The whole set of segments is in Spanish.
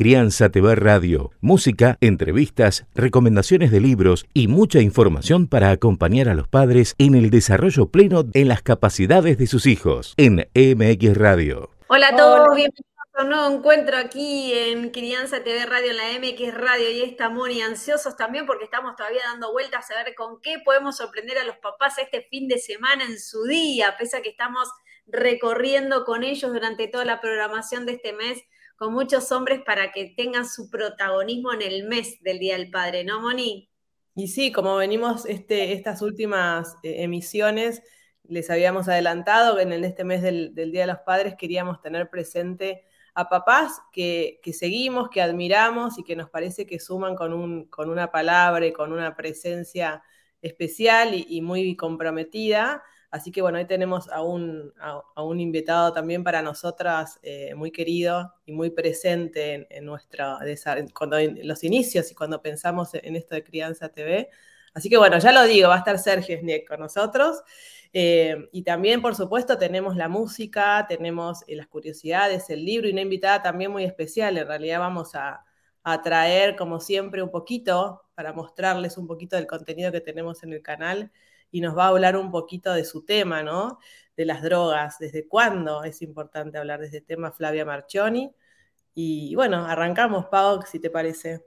Crianza TV Radio, música, entrevistas, recomendaciones de libros y mucha información para acompañar a los padres en el desarrollo pleno en las capacidades de sus hijos. En MX Radio. Hola a todos, bienvenidos a un nuevo encuentro aquí en Crianza TV Radio, en la MX Radio. Y estamos muy ansiosos también porque estamos todavía dando vueltas a ver con qué podemos sorprender a los papás este fin de semana en su día, pese a que estamos recorriendo con ellos durante toda la programación de este mes con muchos hombres para que tengan su protagonismo en el mes del Día del Padre, ¿no, Moni? Y sí, como venimos este, estas últimas eh, emisiones, les habíamos adelantado que en este mes del, Día de los Padres queríamos tener presente a papás que, seguimos, que admiramos y que nos parece que suman con, un, con una palabra con una presencia especial y muy comprometida Así que bueno, hoy tenemos a un, a, un invitado también para nosotras eh, muy querido y muy presente en, nuestro, cuando, en los inicios y cuando pensamos en esto de Crianza TV. Así que bueno, ya lo digo, va a estar Sergio Sniek con nosotros. Eh, y también, por supuesto, tenemos la música, tenemos eh, las curiosidades, el libro y una invitada también muy especial. En realidad vamos a, a traer, como siempre, un poquito para mostrarles un poquito del contenido que tenemos en el canal y nos va a hablar un poquito de su tema, ¿no? De las drogas, desde cuándo es importante hablar de este tema, Flavia Marchioni. Y bueno, arrancamos, Pau, si te parece.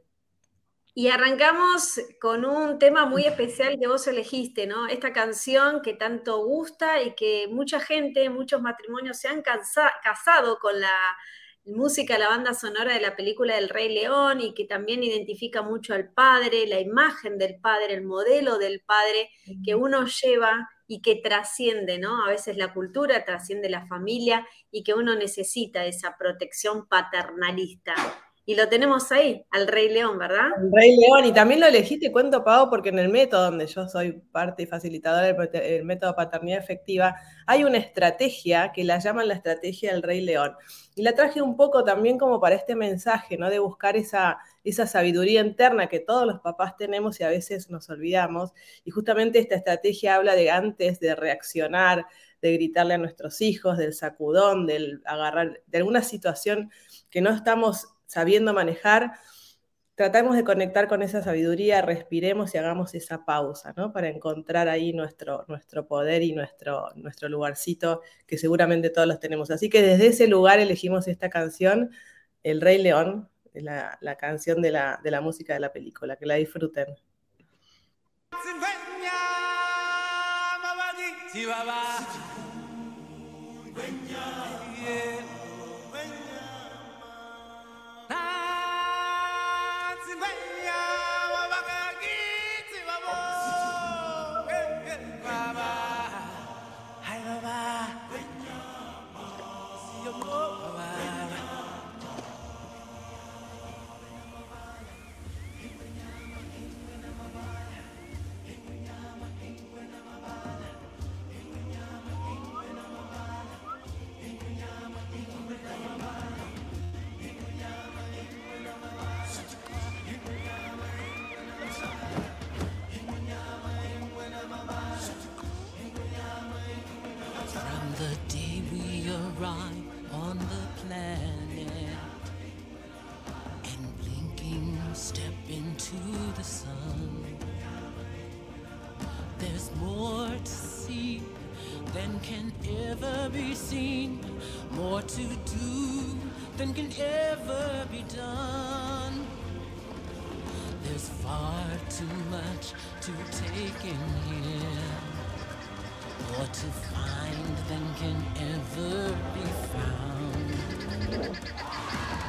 Y arrancamos con un tema muy especial que vos elegiste, ¿no? Esta canción que tanto gusta y que mucha gente, muchos matrimonios se han casado con la música, la banda sonora de la película del Rey León y que también identifica mucho al padre, la imagen del padre, el modelo del padre que uno lleva y que trasciende, ¿no? A veces la cultura trasciende la familia y que uno necesita esa protección paternalista. Y lo tenemos ahí, al Rey León, ¿verdad? El Rey León, y también lo elegí, te cuento, Pau, porque en el método donde yo soy parte y facilitadora del método paternidad efectiva, hay una estrategia que la llaman la estrategia del Rey León. Y la traje un poco también como para este mensaje, ¿no? De buscar esa, esa sabiduría interna que todos los papás tenemos y a veces nos olvidamos. Y justamente esta estrategia habla de antes de reaccionar, de gritarle a nuestros hijos, del sacudón, del agarrar, de alguna situación que no estamos sabiendo manejar, tratamos de conectar con esa sabiduría, respiremos y hagamos esa pausa, ¿no? Para encontrar ahí nuestro, nuestro poder y nuestro, nuestro lugarcito que seguramente todos los tenemos. Así que desde ese lugar elegimos esta canción, El Rey León, la, la canción de la, de la música de la película. Que la disfruten. than can ever be seen, more to do than can ever be done. There's far too much to take in here, more to find than can ever be found.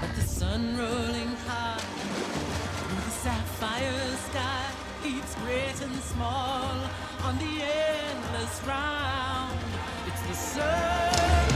But the sun rolling high through the sapphire sky keeps great and small on the endless round the sun.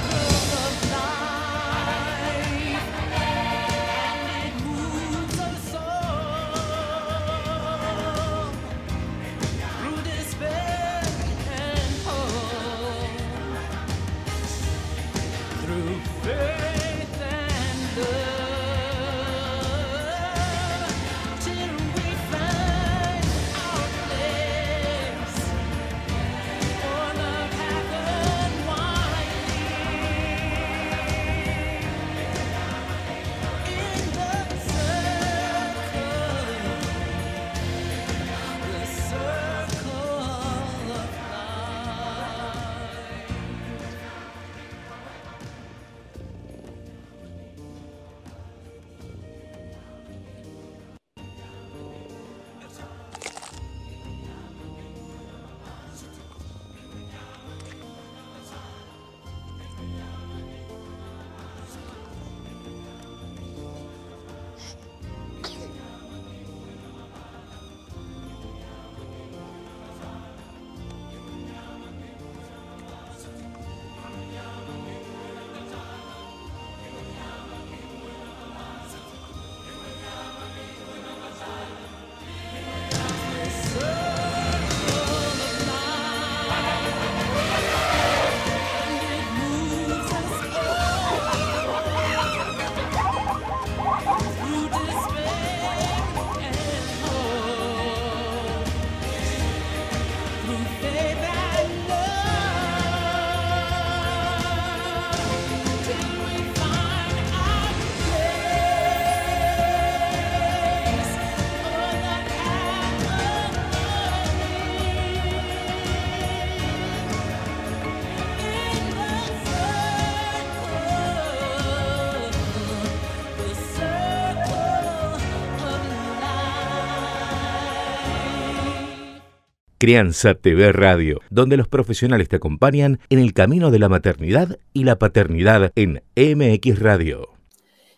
Crianza TV Radio, donde los profesionales te acompañan en el camino de la maternidad y la paternidad en MX Radio.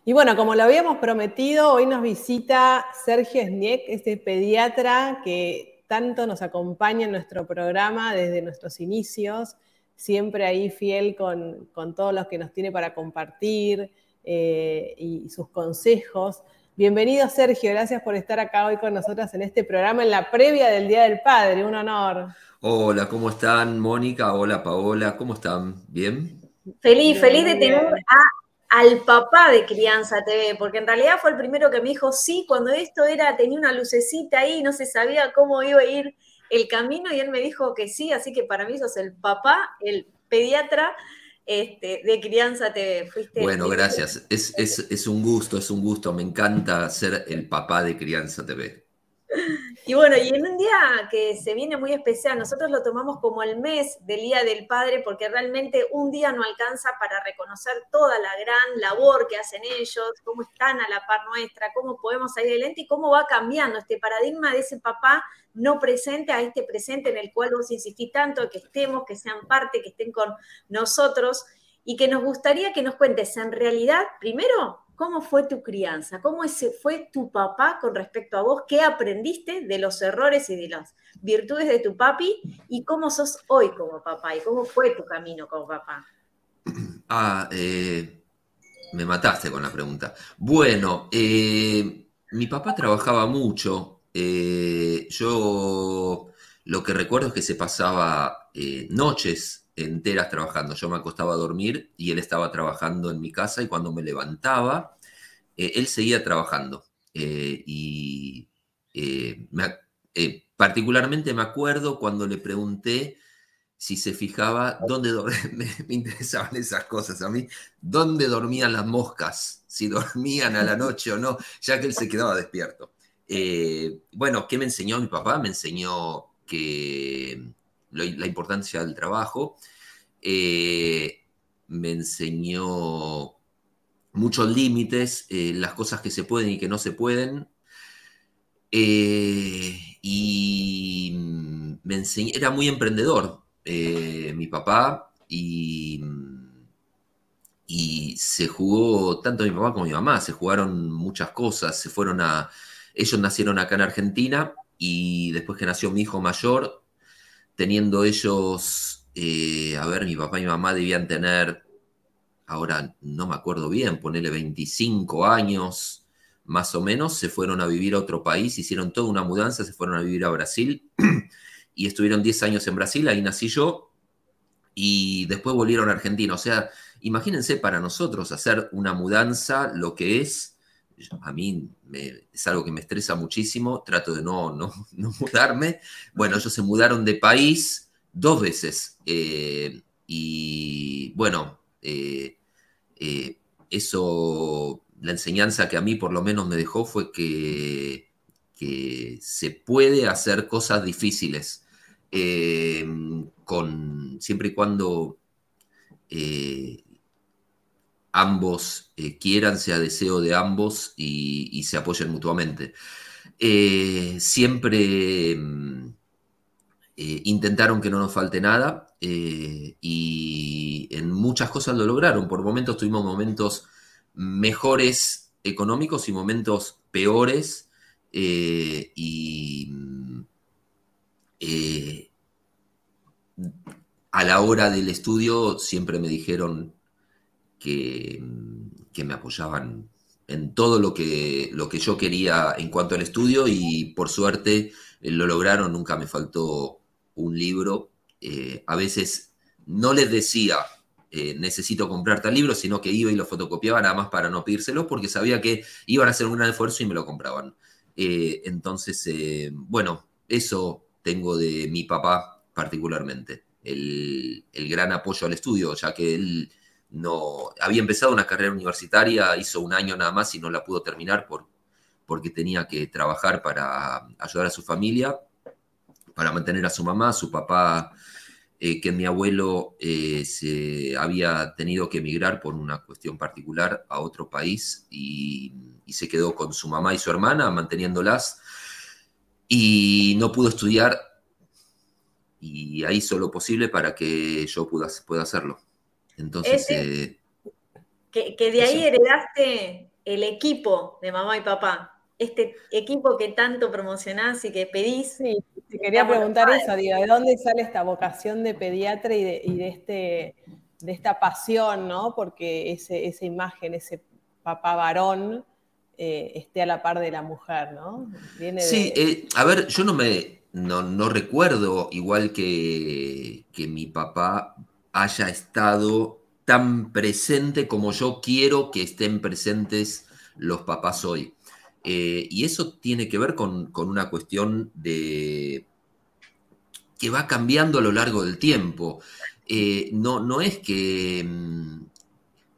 Y bueno, como lo habíamos prometido, hoy nos visita Sergio Sniek, este pediatra que tanto nos acompaña en nuestro programa desde nuestros inicios, siempre ahí fiel con, todos los que nos tiene para compartir eh, y sus consejos. Bienvenido Sergio, gracias por estar acá hoy con nosotras en este programa en la previa del Día del Padre, un honor. Hola, ¿cómo están Mónica? Hola Paola, ¿cómo están? ¿Bien? Feliz, feliz de tener al papá de Crianza TV, porque en realidad fue el primero que me dijo sí, cuando esto era, tenía una lucecita ahí, no se sabía cómo iba a ir el camino y él me dijo que sí, así que para mí sos el papá, el pediatra este, de Crianza TV. Fuiste bueno, gracias. Es, es, un gusto, es un gusto. Me encanta ser el papá de Crianza TV. Y bueno, y en un día que se viene muy especial, nosotros lo tomamos como el mes del Día del Padre, porque realmente un día no alcanza para reconocer toda la gran labor que hacen ellos, cómo están a la par nuestra, cómo podemos salir adelante y cómo va cambiando este paradigma de ese papá no presente a este presente en el cual vos insistís tanto, que estemos, que sean parte, que estén con nosotros y que nos gustaría que nos cuentes en realidad, primero, ¿Cómo fue tu crianza? ¿Cómo fue tu papá con respecto a vos? ¿Qué aprendiste de los errores y de las virtudes de tu papi? ¿Y cómo sos hoy como papá? ¿Y cómo fue tu camino como papá? Ah, eh, me mataste con la pregunta. Bueno, eh, mi papá trabajaba mucho. Eh, yo lo que recuerdo es que se pasaba noches enteras trabajando. Yo me acostaba a dormir y él estaba trabajando en mi casa y cuando me levantaba, eh, él seguía trabajando. Eh, y eh, particularmente me acuerdo cuando le pregunté si se fijaba dónde me, me, interesaban esas cosas a mí, dónde dormían las moscas, si dormían a la noche o no, ya que él se quedaba despierto. bueno, ¿qué me enseñó mi papá? Me enseñó que la importancia del trabajo. Eh, me enseñó muchos límites, eh, las cosas que se pueden y que no se pueden. Eh, y me enseñó, era muy emprendedor mi papá y, y se jugó tanto mi papá como mi mamá, se jugaron muchas cosas, se fueron a, ellos nacieron acá en Argentina y después que nació mi hijo mayor, teniendo ellos, eh, a ver, mi papá y mamá debían tener, ahora no me acuerdo bien, ponerle 25 años más o menos, se fueron a vivir a otro país, hicieron toda una mudanza, se fueron a vivir a Brasil y estuvieron 10 años en Brasil, ahí nací yo, y después volvieron a Argentina. O sea, imagínense para nosotros hacer una mudanza, lo que es a mí es algo que me estresa muchísimo, trato de no, no, mudarme. Bueno, ellos se mudaron de país dos veces eh, y bueno, eh, eh, eso, la enseñanza que a mí por lo menos me dejó fue que, que se puede hacer cosas difíciles con, siempre y cuando ambos eh, quieran, sea deseo de ambos y, se apoyen mutuamente. Eh, siempre mm, eh, intentaron que no nos falte nada y en muchas cosas lo lograron. Por momentos tuvimos momentos mejores económicos y momentos peores y mm, a la hora del estudio siempre me dijeron que, me apoyaban en todo lo que, lo que yo quería en cuanto al estudio y por suerte eh, lo lograron, nunca me faltó un libro. Eh, a veces no les decía, eh, necesito comprar tal libro, sino que iba y lo fotocopiaba nada más para no pedírselo porque sabía que iban a hacer un gran esfuerzo y me lo compraban. entonces, bueno, eso tengo de mi papá particularmente, el, el gran apoyo al estudio, ya que él no había empezado una carrera universitaria, hizo un año nada más y no la pudo terminar por, porque tenía que trabajar para ayudar a su familia, para mantener a su mamá, su papá, eh, que mi abuelo eh, se había tenido que emigrar por una cuestión particular a otro país y, se quedó con su mamá y su hermana manteniéndolas y no pudo estudiar y hizo lo posible para que yo pueda, pueda hacerlo. Entonces... Eh, que, de ahí heredaste el equipo de mamá y papá, este equipo que tanto promocionás y que pedís. Sí, te quería preguntar eso, ¿de dónde sale esta vocación de pediatra y de, este, de esta pasión, ¿no? Porque esa imagen, ese papá varón, eh, esté a la par de la mujer, ¿no? sí, eh, a ver, yo no me no, recuerdo, igual que, que mi papá haya estado tan presente como yo quiero que estén presentes los papás hoy. Eh, y eso tiene que ver con, una cuestión de que va cambiando a lo largo del tiempo. no, no es que, mm,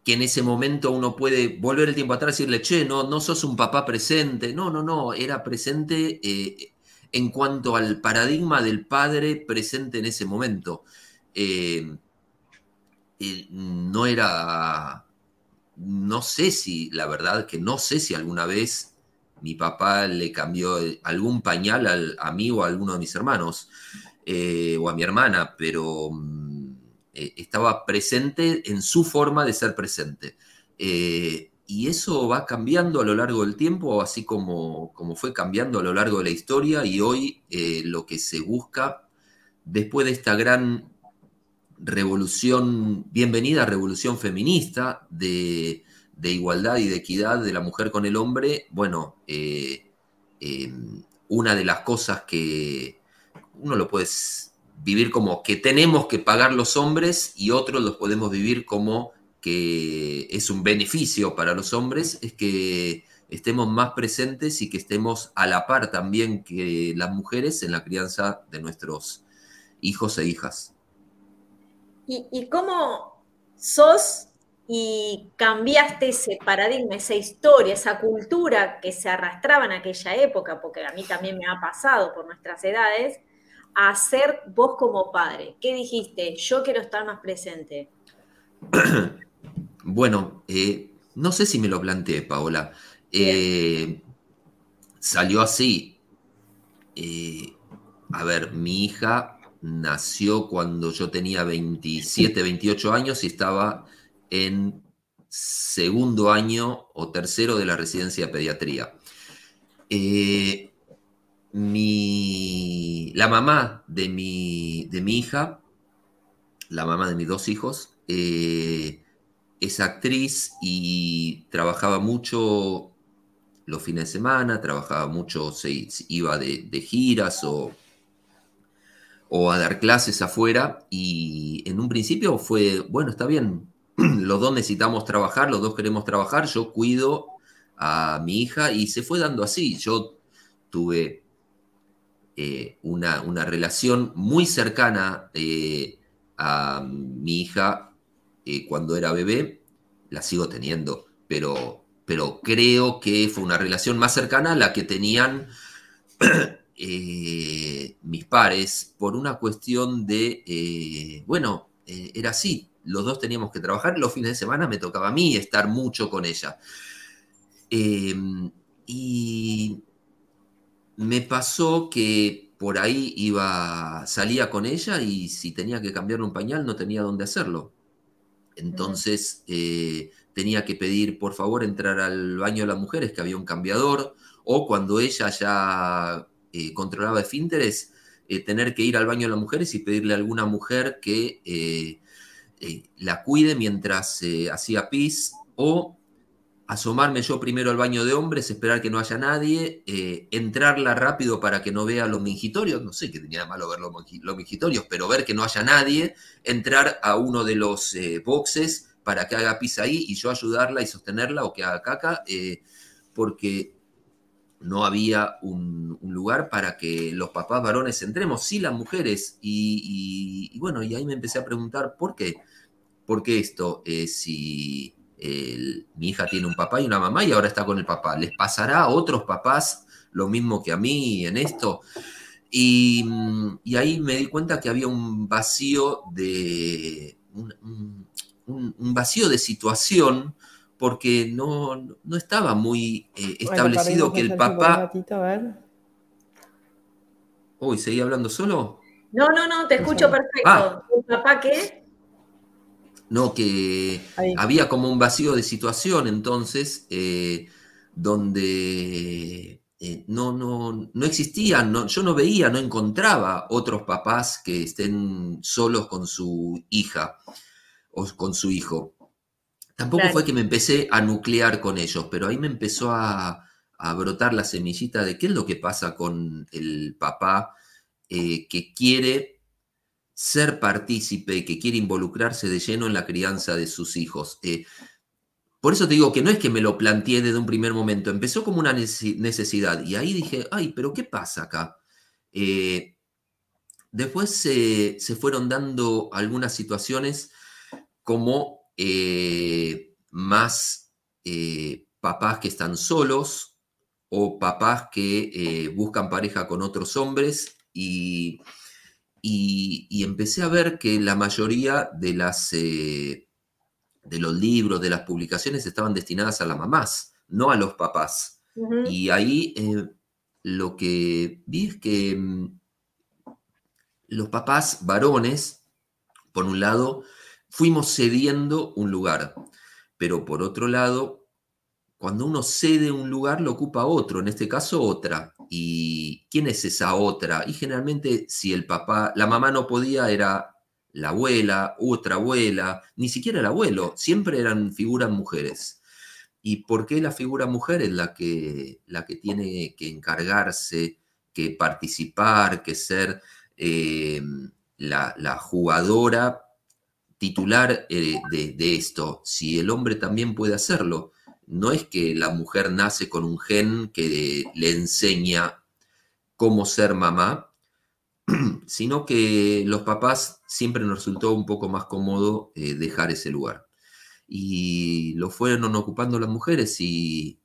que en ese momento uno puede volver el tiempo atrás y decirle, che, no, no sos un papá presente. No, no, no, era presente eh, en cuanto al paradigma del padre presente en ese momento. Eh, eh, no era, no sé si, la verdad que no sé si alguna vez mi papá le cambió algún pañal a mí o a alguno de mis hermanos o a mi hermana, pero mm, eh, estaba presente en su forma de ser presente. Eh, y eso va cambiando a lo largo del tiempo, así como, como fue cambiando a lo largo de la historia, y hoy eh, lo que se busca, después de esta gran revolución, bienvenida revolución feminista de, igualdad y de equidad de la mujer con el hombre, bueno, una de las cosas que uno lo puede vivir como que tenemos que pagar los hombres y otros los podemos vivir como que es un beneficio para los hombres, es que estemos más presentes y que estemos a la par también que las mujeres en la crianza de nuestros hijos e hijas. ¿Y, cómo sos y cambiaste ese paradigma, esa historia, esa cultura que se arrastraba en aquella época, porque a mí también me ha pasado por nuestras edades, a ser vos como padre? ¿Qué dijiste? Yo quiero estar más presente. Bueno, eh, no sé si me lo planteé, Paola. Eh, salió así. Eh, a ver, mi hija nació cuando yo tenía 27, 28 años y estaba en segundo año o tercero de la residencia de pediatría. Eh, mi, la mamá de mi, de mi hija, la mamá de mis dos hijos, eh, es actriz y trabajaba mucho los fines de semana, trabajaba mucho, se, iba de, giras o, o, a dar clases afuera y en un principio fue, bueno, está bien, los dos necesitamos trabajar, los dos queremos trabajar, yo cuido a mi hija y se fue dando así, yo tuve eh, una, relación muy cercana eh, a mi hija eh, cuando era bebé, la sigo teniendo, pero, pero creo que fue una relación más cercana a la que tenían mis pares por una cuestión de, bueno, era así, los dos teníamos que trabajar, los fines de semana me tocaba a mí estar mucho con ella. y me pasó que por ahí iba, salía con ella y si tenía que cambiar un pañal no tenía dónde hacerlo. Entonces eh, tenía que pedir por favor entrar al baño de las mujeres, que había un cambiador, o cuando ella ya eh, controlaba esfínteres, eh, tener que ir al baño de las mujeres y pedirle a alguna mujer que la cuide mientras hacía pis, o asomarme yo primero al baño de hombres, esperar que no haya nadie, eh, entrarla rápido para que no vea los mingitorios, no sé qué tenía de malo ver los, mingitorios, pero ver que no haya nadie, entrar a uno de los eh, boxes para que haga pis ahí y yo ayudarla y sostenerla o que haga caca, eh, porque no había un, lugar para que los papás varones entremos, sí las mujeres, y, bueno, y ahí me empecé a preguntar, ¿por qué? ¿Por qué esto? si mi hija tiene un papá y una mamá y ahora está con el papá. ¿Les pasará a otros papás lo mismo que a mí en esto? Y, ahí me di cuenta que había un vacío de. un, vacío de situación porque no, estaba muy eh, establecido que el papá. Uy, ¿seguí hablando solo? No, no, no, te escucho perfecto. Ah. papá qué? No, que había como un vacío de situación entonces, eh, donde eh, no, no, no existían, no, yo no veía, no encontraba otros papás que estén solos con su hija o con su hijo. Tampoco fue que me empecé a nuclear con ellos, pero ahí me empezó a, brotar la semillita de qué es lo que pasa con el papá eh, que quiere ser partícipe, que quiere involucrarse de lleno en la crianza de sus hijos. Eh, por eso te digo que no es que me lo planteé desde un primer momento, empezó como una necesidad y ahí dije, ay, pero ¿qué pasa acá? Eh, después se fueron dando algunas situaciones como eh, más eh, papás que están solos o papás que buscan pareja con otros hombres y, y, empecé a ver que la mayoría de las de los libros, de las publicaciones estaban destinadas a las mamás, no a los papás. Y ahí eh, lo que vi es que mm, los papás varones, por un lado, fuimos cediendo un lugar, pero por otro lado, cuando uno cede un lugar, lo ocupa otro, en este caso otra. ¿Y quién es esa otra? Y generalmente si el papá, la mamá no podía, era la abuela, otra abuela, ni siquiera el abuelo, siempre eran figuras mujeres. ¿Y por qué la figura mujer es la que, la que tiene que encargarse, que participar, que ser eh, la, jugadora titular eh, de, esto? Si el hombre también puede hacerlo, no es que la mujer nace con un gen que le enseña cómo ser mamá, sino que los papás siempre nos resultó un poco más cómodo eh, dejar ese lugar. Y lo fueron ocupando las mujeres y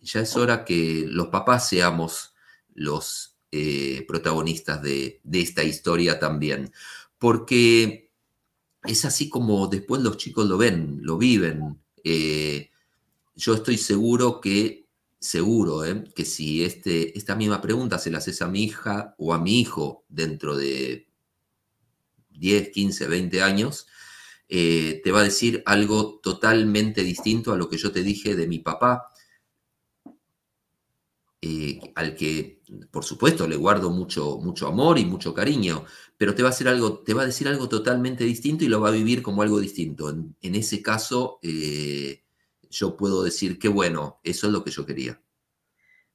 ya es hora que los papás seamos los eh, protagonistas de, esta historia también. Porque es así como después los chicos lo ven, lo viven. Eh, yo estoy seguro que seguro ¿eh? que si este, esta misma pregunta se la haces a mi hija o a mi hijo dentro de 10, 15, 20 años, eh, te va a decir algo totalmente distinto a lo que yo te dije de mi papá, eh, al que, por supuesto, le guardo mucho, mucho amor y mucho cariño, pero te va, a hacer algo, te va a decir algo totalmente distinto y lo va a vivir como algo distinto. En, ese caso, yo puedo decir que bueno, eso es lo que yo quería.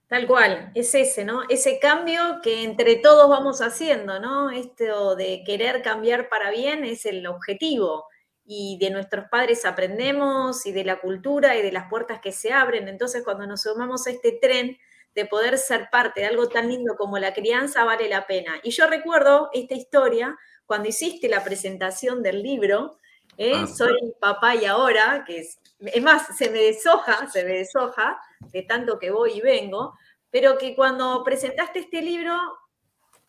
Tal cual, es ese, ¿no? Ese cambio que entre todos vamos haciendo, ¿no? Esto de querer cambiar para bien es el objetivo. Y de nuestros padres aprendemos y de la cultura y de las puertas que se abren. Entonces, cuando nos sumamos a este tren de poder ser parte de algo tan lindo como la crianza, vale la pena. Y yo recuerdo esta historia cuando hiciste la presentación del libro, ¿eh? Ah. Soy papá y ahora, que es es más, se me deshoja, se me deshoja de tanto que voy y vengo, pero que cuando presentaste este libro,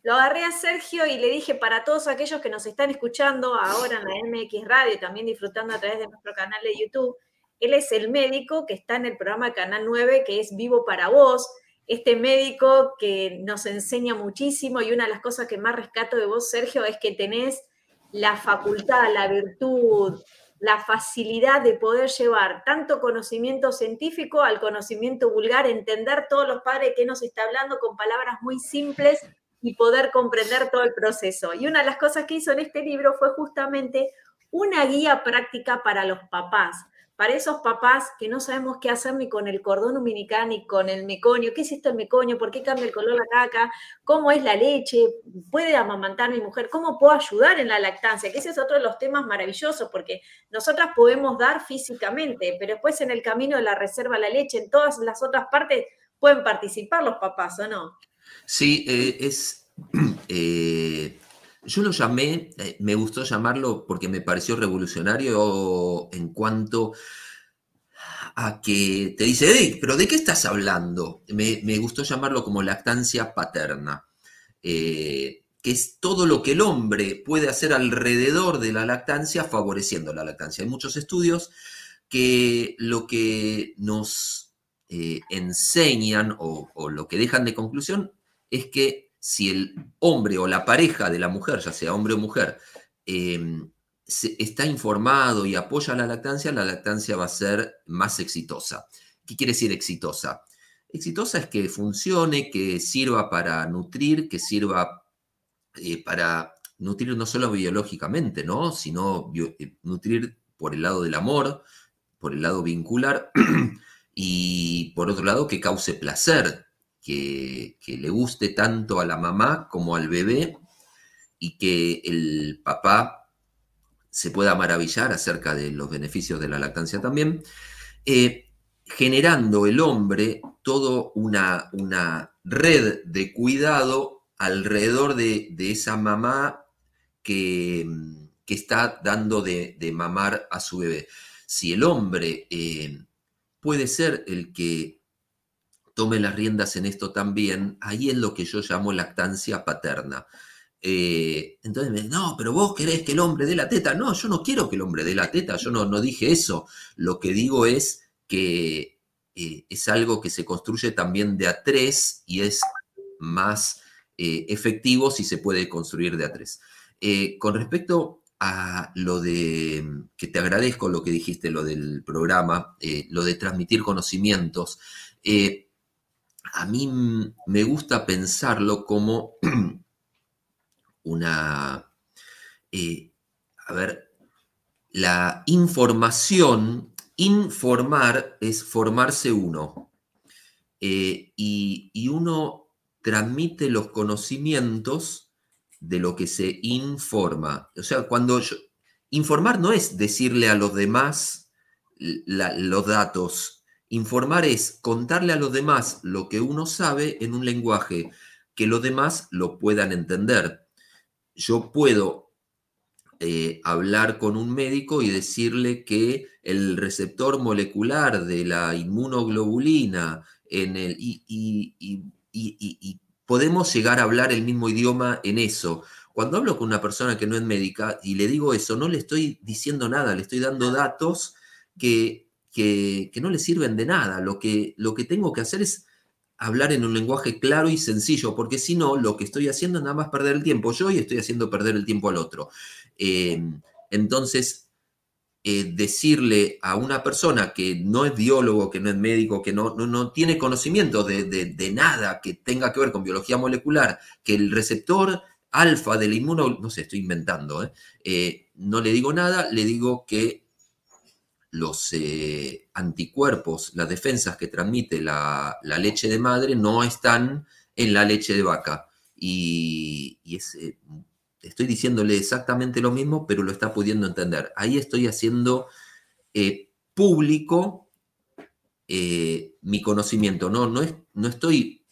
lo agarré a Sergio y le dije para todos aquellos que nos están escuchando ahora en la MX Radio y también disfrutando a través de nuestro canal de YouTube, él es el médico que está en el programa Canal 9, que es Vivo para Vos, este médico que nos enseña muchísimo y una de las cosas que más rescato de vos, Sergio, es que tenés la facultad, la virtud, la facilidad de poder llevar tanto conocimiento científico al conocimiento vulgar, entender todos los padres que nos está hablando con palabras muy simples y poder comprender todo el proceso. Y una de las cosas que hizo en este libro fue justamente una guía práctica para los papás, para esos papás que no sabemos qué hacer ni con el cordón umbilical ni con el meconio, qué es esto el meconio, por qué cambia el color la caca, cómo es la leche, puede amamantar mi mujer, cómo puedo ayudar en la lactancia, que ese es otro de los temas maravillosos, porque nosotras podemos dar físicamente, pero después en el camino de la reserva la leche, en todas las otras partes, pueden participar los papás, ¿o no? Sí, eh, es... Eh, yo lo llamé, eh, me gustó llamarlo porque me pareció revolucionario en cuanto a que te dice, pero ¿de qué estás hablando? Me, gustó llamarlo como lactancia paterna, eh, que es todo lo que el hombre puede hacer alrededor de la lactancia favoreciendo la lactancia. Hay muchos estudios que lo que nos eh, enseñan o lo que dejan de conclusión es que si el hombre o la pareja de la mujer, ya sea hombre o mujer, em, está informado y apoya la lactancia, la lactancia va a ser más exitosa. ¿Qué quiere decir exitosa? Exitosa es que funcione, que sirva para nutrir, que sirva eh, para nutrir no solo biológicamente, ¿no? sino eh, nutrir por el lado del amor, por el lado vincular, y por otro lado que cause placer, que, le guste tanto a la mamá como al bebé, y que el papá se pueda maravillar acerca de los beneficios de la lactancia también. Eh, generando el hombre toda una, una, red de cuidado alrededor de, esa mamá que, que está dando de, mamar a su bebé. Si el hombre eh, puede ser el que tome las riendas en esto también, ahí es lo que yo llamo lactancia paterna. Eh, entonces me dicen, no, pero vos querés que el hombre dé la teta. No, yo no quiero que el hombre dé la teta, yo no, no dije eso. Lo que digo es que eh, es algo que se construye también de a tres y es más eh, efectivo si se puede construir de a tres. Eh, con respecto a lo de, que te agradezco lo que dijiste, lo del programa, lo de transmitir conocimientos, a mí me gusta pensarlo como una, a ver, la información Informar es formarse uno. Eh, y, uno transmite los conocimientos de lo que se informa. O sea, cuando informar no es decirle a los demás los datos. Informar es contarle a los demás lo que uno sabe en un lenguaje que los demás lo puedan entender. Yo puedo eh, hablar con un médico y decirle que el receptor molecular de la inmunoglobulina en el, y, podemos llegar a hablar el mismo idioma en eso. Cuando hablo con una persona que no es médica y le digo eso, no le estoy diciendo nada, le estoy dando datos que, que, no le sirven de nada. Lo que, lo que tengo que hacer es hablar en un lenguaje claro y sencillo, porque si no, lo que estoy haciendo es nada más perder el tiempo yo y estoy haciendo perder el tiempo al otro. Em, entonces, eh, decirle a una persona que no es biólogo, que no es médico, que no, no, tiene conocimiento de, nada que tenga que ver con biología molecular, que el receptor alfa del inmuno, no sé, estoy inventando, ¿eh? Eh, no le digo nada, le digo que los eh, anticuerpos, las defensas que transmite la, leche de madre no están en la leche de vaca. Y, eh, estoy diciéndole exactamente lo mismo, pero lo está pudiendo entender. Ahí estoy haciendo eh, público mi conocimiento. No, no, es, no estoy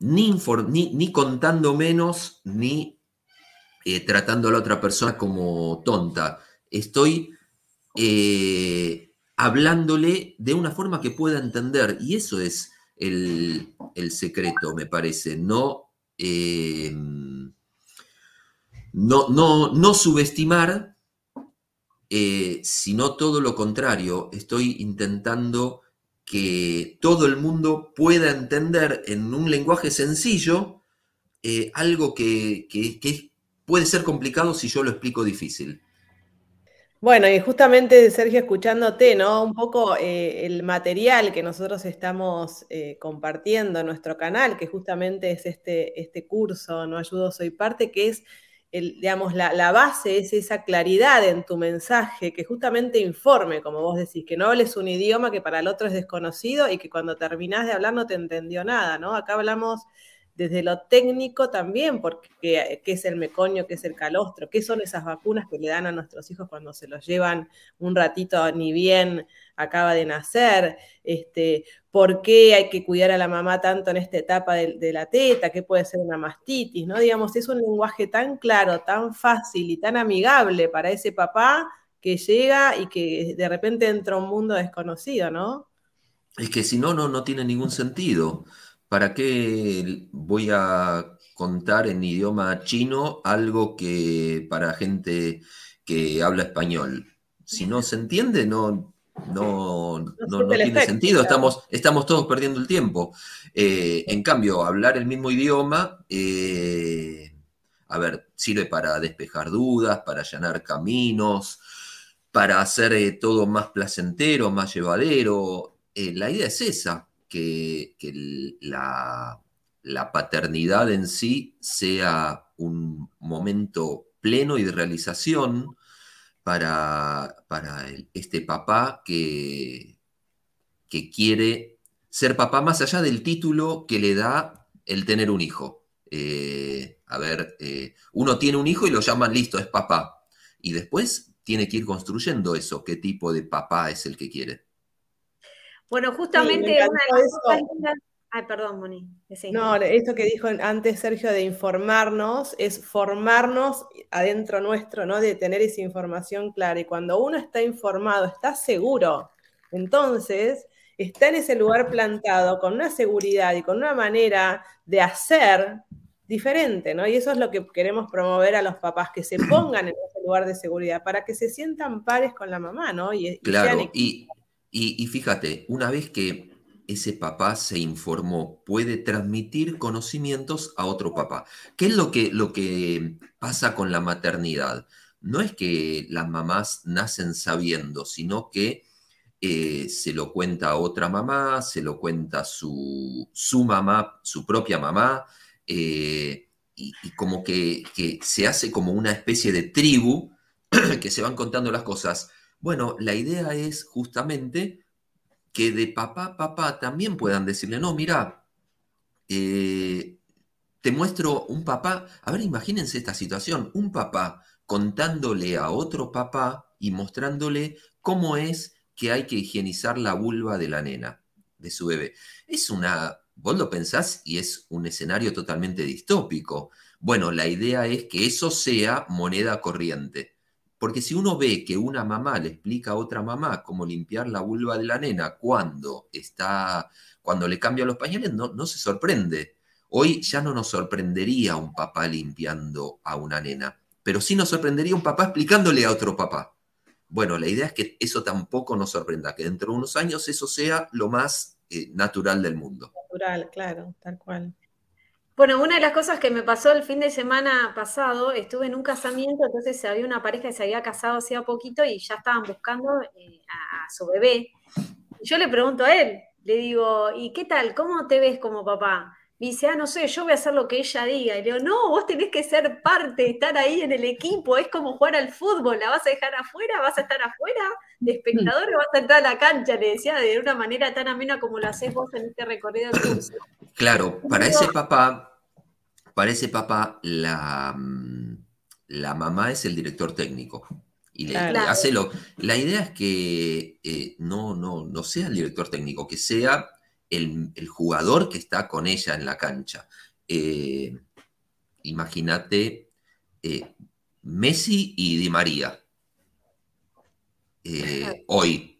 ni, ni, contando menos, ni tratando a la otra persona como tonta. Estoy eh, hablándole de una forma que pueda entender. Y eso es el, secreto, me parece. No, eh, no, no, no, subestimar, eh, sino todo lo contrario. Estoy intentando que todo el mundo pueda entender en un lenguaje sencillo algo que, que puede ser complicado si yo lo explico difícil. Bueno, y justamente, Sergio, escuchándote, ¿no? Un poco eh, el material que nosotros estamos eh, compartiendo en nuestro canal, que justamente es este, este curso, No Ayudo, Soy Parte, que es, el, digamos, la, la, base, es esa claridad en tu mensaje, que justamente informe, como vos decís, que no hables un idioma que para el otro es desconocido y que cuando terminás de hablar no te entendió nada, ¿no? Acá hablamos desde lo técnico también, porque qué es el meconio, qué es el calostro, qué son esas vacunas que le dan a nuestros hijos cuando se los llevan un ratito ni bien acaba de nacer, este, por qué hay que cuidar a la mamá tanto en esta etapa de, la teta, qué puede ser una mastitis, ¿no? Digamos, es un lenguaje tan claro, tan fácil y tan amigable para ese papá que llega y que de repente entra a un mundo desconocido, ¿no? Es que si no, no, no tiene ningún sentido. ¿Para qué voy a contar en idioma chino algo que para gente que habla español? Si no se entiende, no, no, no, tiene sentido, estamos, estamos todos perdiendo el tiempo. Eh, en cambio, hablar el mismo idioma, eh, a ver, sirve para despejar dudas, para allanar caminos, para hacer eh, todo más placentero, más llevadero. la idea es esa, que, la, paternidad en sí sea un momento pleno y de realización para, para este papá que, que quiere ser papá más allá del título que le da el tener un hijo. Eh, a ver, eh, uno tiene un hijo y lo llaman listo, es papá. Y después tiene que ir construyendo eso, qué tipo de papá es el que quiere. Bueno, justamente una de las cosas Ay, perdón, Moni. No, esto que dijo antes Sergio de informarnos es formarnos adentro nuestro, ¿no? De tener esa información clara. Y cuando uno está informado, está seguro, entonces está en ese lugar plantado con una seguridad y con una manera de hacer diferente, ¿no? Y eso es lo que queremos promover a los papás, que se pongan en ese lugar de seguridad, para que se sientan pares con la mamá, ¿no? Y, claro, y, y fíjate, una vez que ese papá se informó, puede transmitir conocimientos a otro papá. ¿Qué es lo que, lo que pasa con la maternidad? No es que las mamás nacen sabiendo, sino que eh, se lo cuenta a otra mamá, se lo cuenta su, su mamá, su propia mamá, eh, y, como que, que se hace como una especie de tribu que se van contando las cosas. Bueno, la idea es justamente que de papá, papá también puedan decirle, no, mira, eh, te muestro un papá, a ver, imagínense esta situación, un papá contándole a otro papá y mostrándole cómo es que hay que higienizar la vulva de la nena, de su bebé. Es una, vos lo pensás y es un escenario totalmente distópico. Bueno, la idea es que eso sea moneda corriente. Porque si uno ve que una mamá le explica a otra mamá cómo limpiar la vulva de la nena cuando está, cuando le cambia los pañales, no, no se sorprende. Hoy ya no nos sorprendería un papá limpiando a una nena, pero sí nos sorprendería un papá explicándole a otro papá. Bueno, la idea es que eso tampoco nos sorprenda, que dentro de unos años eso sea lo más eh, natural del mundo. Natural, claro, tal cual. Bueno, una de las cosas que me pasó el fin de semana pasado, estuve en un casamiento, entonces había una pareja que se había casado hacía poquito y ya estaban buscando eh, a, su bebé. yo le pregunto a él, le digo, ¿y qué tal? ¿Cómo te ves como papá? Me dice, ah, no sé, yo voy a hacer lo que ella diga. Y le digo, no, vos tenés que ser parte, estar ahí en el equipo, es como jugar al fútbol, ¿la vas a dejar afuera? ¿Vas a estar afuera de espectador o vas a entrar a la cancha? Le decía, de una manera tan amena como lo haces vos en este recorrido del curso. Claro, para ese papá, para ese papá, la, mm, la mamá es el director técnico. Y le, hace lo. La idea es que eh, no, no, no sea el director técnico, que sea el, jugador que está con ella en la cancha. Eh, imagínate eh, Messi y Di María. hoy,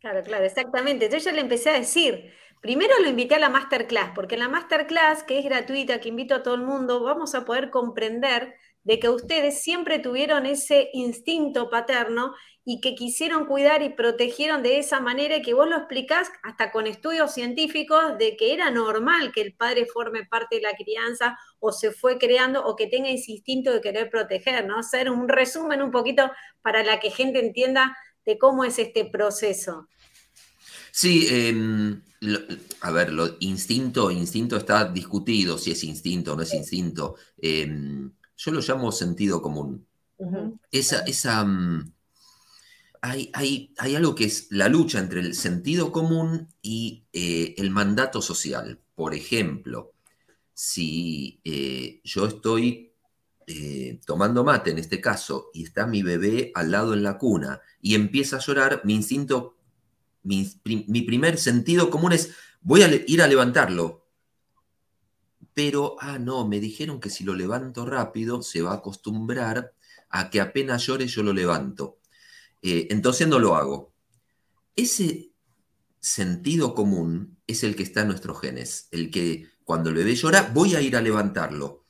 Claro, claro, exactamente. Entonces yo le empecé a decir, primero lo invité a la masterclass, porque en la masterclass, que es gratuita, que invito a todo el mundo, vamos a poder comprender de que ustedes siempre tuvieron ese instinto paterno y que quisieron cuidar y protegieron de esa manera y que vos lo explicás hasta con estudios científicos de que era normal que el padre forme parte de la crianza o se fue creando o que tenga ese instinto de querer proteger, ¿no? Hacer un resumen un poquito para la que gente entienda de cómo es este proceso. Sí, em, a ver, lo instinto, instinto está discutido si es instinto o no es instinto. Em, yo lo llamo sentido común. Esa, esa mm, hay, hay, hay, algo que es la lucha entre el sentido común y eh, el mandato social. Por ejemplo, si eh, yo estoy eh, tomando mate en este caso, y está mi bebé al lado en la cuna y empieza a llorar, mi instinto, mi, primer sentido común es, voy a ir a levantarlo. Pero, ah, no, me dijeron que si lo levanto rápido se va a acostumbrar a que apenas llore yo lo levanto. Eh, entonces no lo hago. Ese sentido común es el que está en nuestros genes, el que cuando el bebé llora voy a ir a levantarlo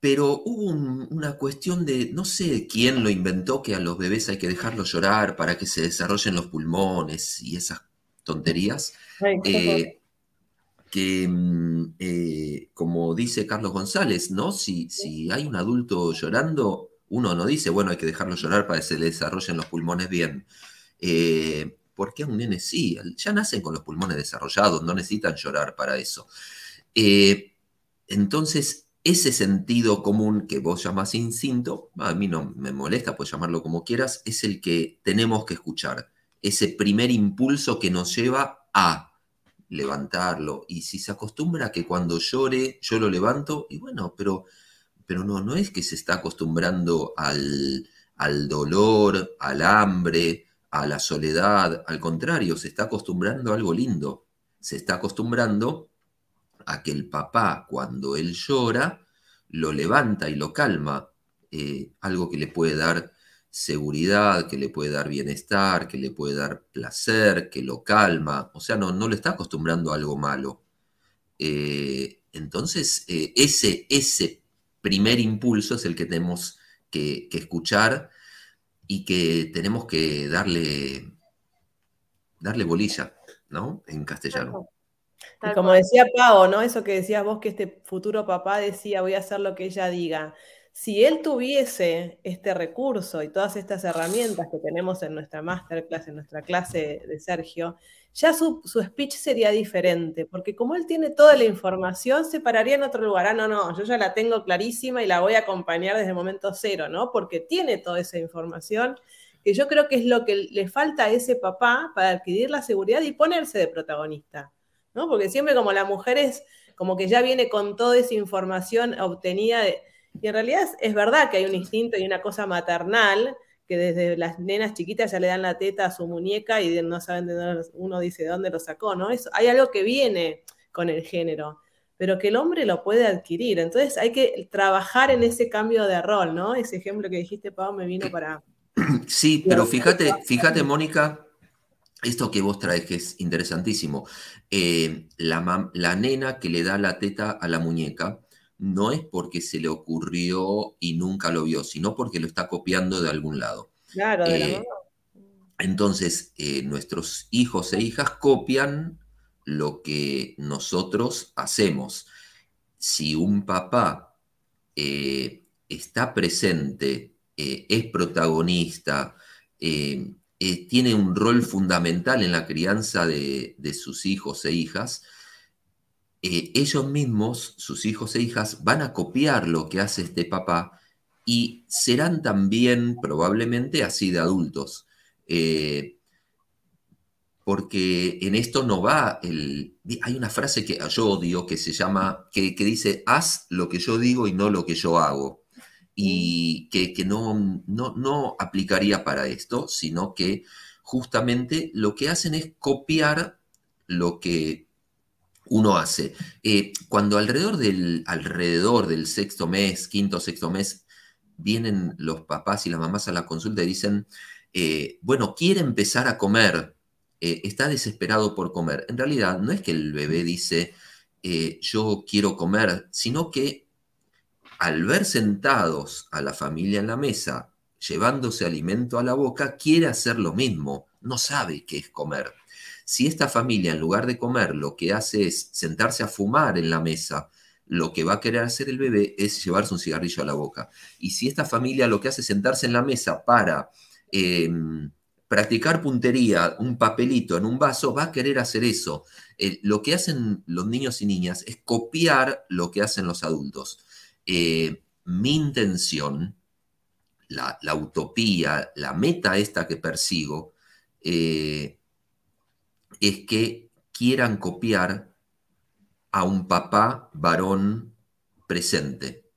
pero hubo una cuestión de, no sé quién lo inventó, que a los bebés hay que dejarlos llorar para que se desarrollen los pulmones y esas tonterías. Eh, que, mm, eh, como dice Carlos González, ¿no? Si, si hay un adulto llorando, uno no dice, bueno, hay que dejarlo llorar para que se le desarrollen los pulmones bien. Eh, porque a un nene sí, ya nacen con los pulmones desarrollados, no necesitan llorar para eso. entonces, ese sentido común que vos llamás instinto, a mí no me molesta, puedes llamarlo como quieras, es el que tenemos que escuchar. Ese primer impulso que nos lleva a levantarlo. Y si se acostumbra a que cuando llore yo lo levanto, y bueno, pero, pero no, no es que se está acostumbrando al, al dolor, al hambre, a la soledad, al contrario, se está acostumbrando a algo lindo. Se está acostumbrando a que el papá, cuando él llora, lo levanta y lo calma, eh, algo que le puede dar seguridad, que le puede dar bienestar, que le puede dar placer, que lo calma, o sea, no, no le está acostumbrando a algo malo. Eh, entonces, eh, ese, ese primer impulso es el que tenemos que, que escuchar y que tenemos que darle, darle bolilla, ¿no? En castellano. Y como decía Pau, ¿no? Eso que decías vos, que este futuro papá decía, voy a hacer lo que ella diga. Si él tuviese este recurso y todas estas herramientas que tenemos en nuestra masterclass, en nuestra clase de Sergio, ya su, speech sería diferente, porque como él tiene toda la información, se pararía en otro lugar. Ah, no, no, yo ya la tengo clarísima y la voy a acompañar desde momento cero, ¿no? Porque tiene toda esa información que yo creo que es lo que le falta a ese papá para adquirir la seguridad y ponerse de protagonista. ¿no? Porque siempre como la mujer es como que ya viene con toda esa información obtenida y en realidad es, verdad que hay un instinto y una cosa maternal que desde las nenas chiquitas ya le dan la teta a su muñeca y no saben de dónde, uno dice de dónde lo sacó, ¿no? Eso, hay algo que viene con el género, pero que el hombre lo puede adquirir. Entonces hay que trabajar en ese cambio de rol, ¿no? Ese ejemplo que dijiste, Pau, me vino para... Sí, pero fíjate, fíjate, Mónica, esto que vos traes, que es interesantísimo, eh, la, la, nena que le da la teta a la muñeca no es porque se le ocurrió y nunca lo vio, sino porque lo está copiando de algún lado. Claro, eh, Entonces, eh, nuestros hijos e hijas copian lo que nosotros hacemos. Si un papá está presente, es protagonista, eh, tiene un rol fundamental en la crianza de, sus hijos e hijas, eh, ellos mismos, sus hijos e hijas, van a copiar lo que hace este papá y serán también probablemente así de adultos. Eh, porque en esto no va el... Hay una frase que yo odio que se llama, que, que dice, haz lo que yo digo y no lo que yo hago y que, no, no, aplicaría para esto, sino que justamente lo que hacen es copiar lo que uno hace. Eh, cuando alrededor del, alrededor del sexto mes, quinto, sexto mes, vienen los papás y las mamás a la consulta y dicen, eh, bueno, quiere empezar a comer, eh, está desesperado por comer. En realidad no es que el bebé dice, yo quiero comer, sino que al ver sentados a la familia en la mesa, llevándose alimento a la boca, quiere hacer lo mismo, no sabe qué es comer. Si esta familia en lugar de comer lo que hace es sentarse a fumar en la mesa, lo que va a querer hacer el bebé es llevarse un cigarrillo a la boca. Y si esta familia lo que hace es sentarse en la mesa para em, practicar puntería, un papelito en un vaso, va a querer hacer eso. lo que hacen los niños y niñas es copiar lo que hacen los adultos. Eh, mi intención, la, utopía, la meta esta que persigo, eh, es que quieran copiar a un papá varón presente,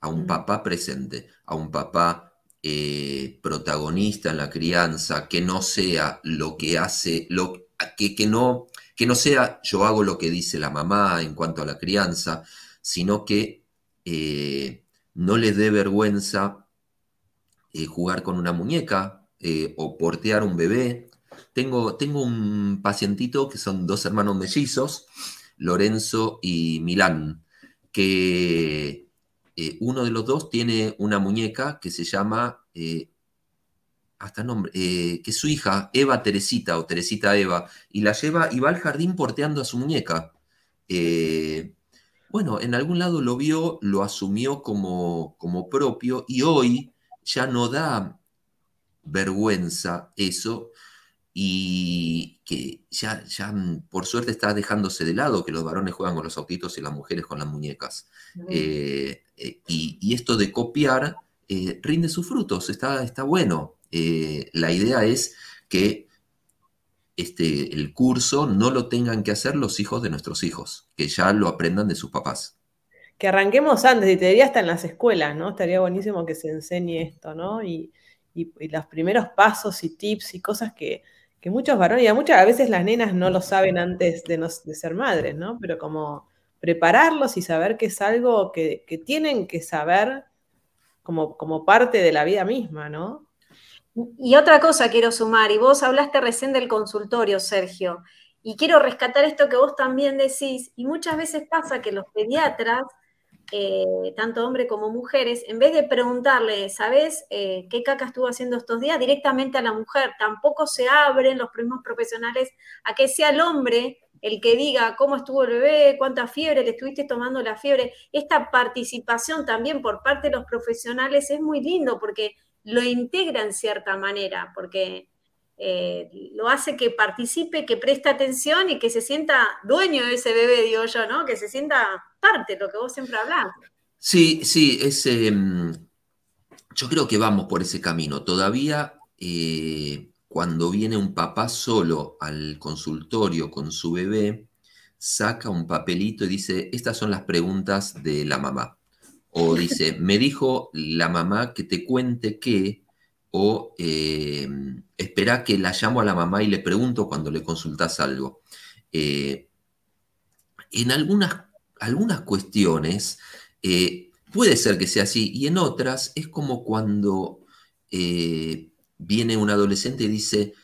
a un papá presente, a un papá eh, protagonista en la crianza, que no sea lo que hace, lo, que, que, no, que no sea yo hago lo que dice la mamá en cuanto a la crianza, sino que eh, no les dé vergüenza eh, jugar con una muñeca eh, o portear un bebé. Tengo, tengo un pacientito que son dos hermanos mellizos, Lorenzo y Milán, que eh, uno de los dos tiene una muñeca que se llama, eh, hasta nombre, que es su hija, Eva Teresita o Teresita Eva, y la lleva y va al jardín porteando a su muñeca. bueno, en algún lado lo vio, lo asumió como, como propio y hoy ya no da vergüenza eso, y que ya, ya mm, por suerte está dejándose de lado que los varones juegan con los autitos y las mujeres con las muñecas. Eh, eh, y, esto de copiar eh, rinde sus frutos, está, está bueno. la idea es que este, el curso no lo tengan que hacer los hijos de nuestros hijos, que ya lo aprendan de sus papás. Que arranquemos antes, y te diría hasta en las escuelas, ¿no? Estaría buenísimo que se enseñe esto, ¿no? Y, y los primeros pasos y tips y cosas que, que muchos varones, y a muchas a veces las nenas no lo saben antes de, de ser madres, ¿no? Pero como prepararlos y saber que es algo que, tienen que saber como, como parte de la vida misma, ¿no? Y otra cosa quiero sumar, y vos hablaste recién del consultorio, Sergio, y quiero rescatar esto que vos también decís, y muchas veces pasa que los pediatras eh, tanto hombres como mujeres, en vez de preguntarle, ¿sabes eh, qué caca estuvo haciendo estos días? Directamente a la mujer. Tampoco se abren los primos profesionales a que sea el hombre el que diga cómo estuvo el bebé, cuánta fiebre le estuviste tomando la fiebre. Esta participación también por parte de los profesionales es muy lindo porque lo integra en cierta manera, porque eh, lo hace que participe, que preste atención y que se sienta dueño de ese bebé, digo yo, ¿no? Que se sienta parte, lo que vos siempre hablás. Sí, sí, es, em, yo creo que vamos por ese camino. Todavía eh, cuando viene un papá solo al consultorio con su bebé, saca un papelito y dice, estas son las preguntas de la mamá. O dice, me dijo la mamá que te cuente qué, o eh, espera que la llamo a la mamá y le pregunto cuando le consultas algo. Eh, en algunas, algunas cuestiones eh, puede ser que sea así y en otras es como cuando viene un adolescente y dice,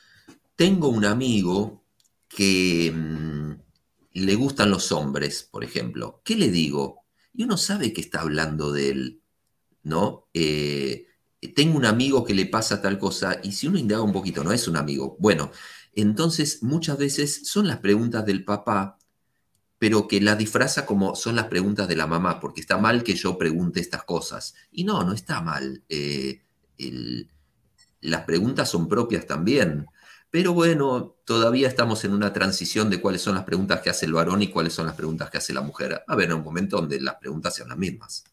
tengo un amigo que mm, le gustan los hombres, por ejemplo. ¿Qué le digo? Y uno sabe que está hablando de él, ¿no? Tengo un amigo que le pasa tal cosa, y si uno indaga un poquito, no es un amigo. Bueno, entonces muchas veces son las preguntas del papá, pero que la disfraza como son las preguntas de la mamá, porque está mal que yo pregunte estas cosas. Y no, no está mal. Eh, las preguntas son propias también. Pero bueno, todavía estamos en una transición de cuáles son las preguntas que hace el varón y cuáles son las preguntas que hace la mujer. A ver, en un momento donde las preguntas sean las mismas.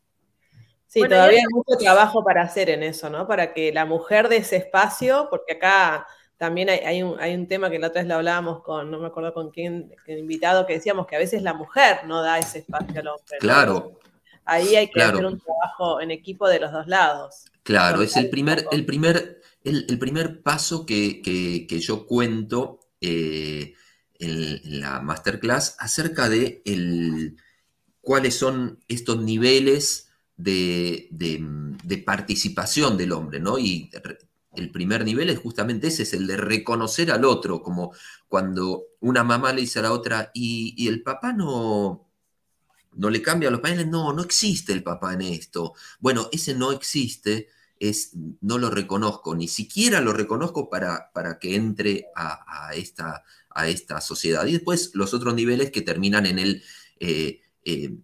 Sí, todavía hay mucho trabajo para hacer en eso, ¿no? Para que la mujer dé ese espacio, porque acá también hay, un, tema que la otra vez lo hablábamos con, no me acuerdo con quién, el invitado, que decíamos que a veces la mujer no da ese espacio al hombre. Claro. Ahí hay que hacer un trabajo en equipo de los dos lados. Claro, es el primer, el primer, el, primer paso que, yo cuento eh, en, la masterclass acerca de el, cuáles son estos niveles de, participación del hombre, ¿no? Y el primer nivel es justamente ese, es el de reconocer al otro, como cuando una mamá le dice a la otra, y, el papá no, no le cambia los pañales, no, no existe el papá en esto. Bueno, ese no existe, es, no lo reconozco, ni siquiera lo reconozco para, para que entre a, esta, a esta sociedad. Y después los otros niveles que terminan en el... Eh, eh,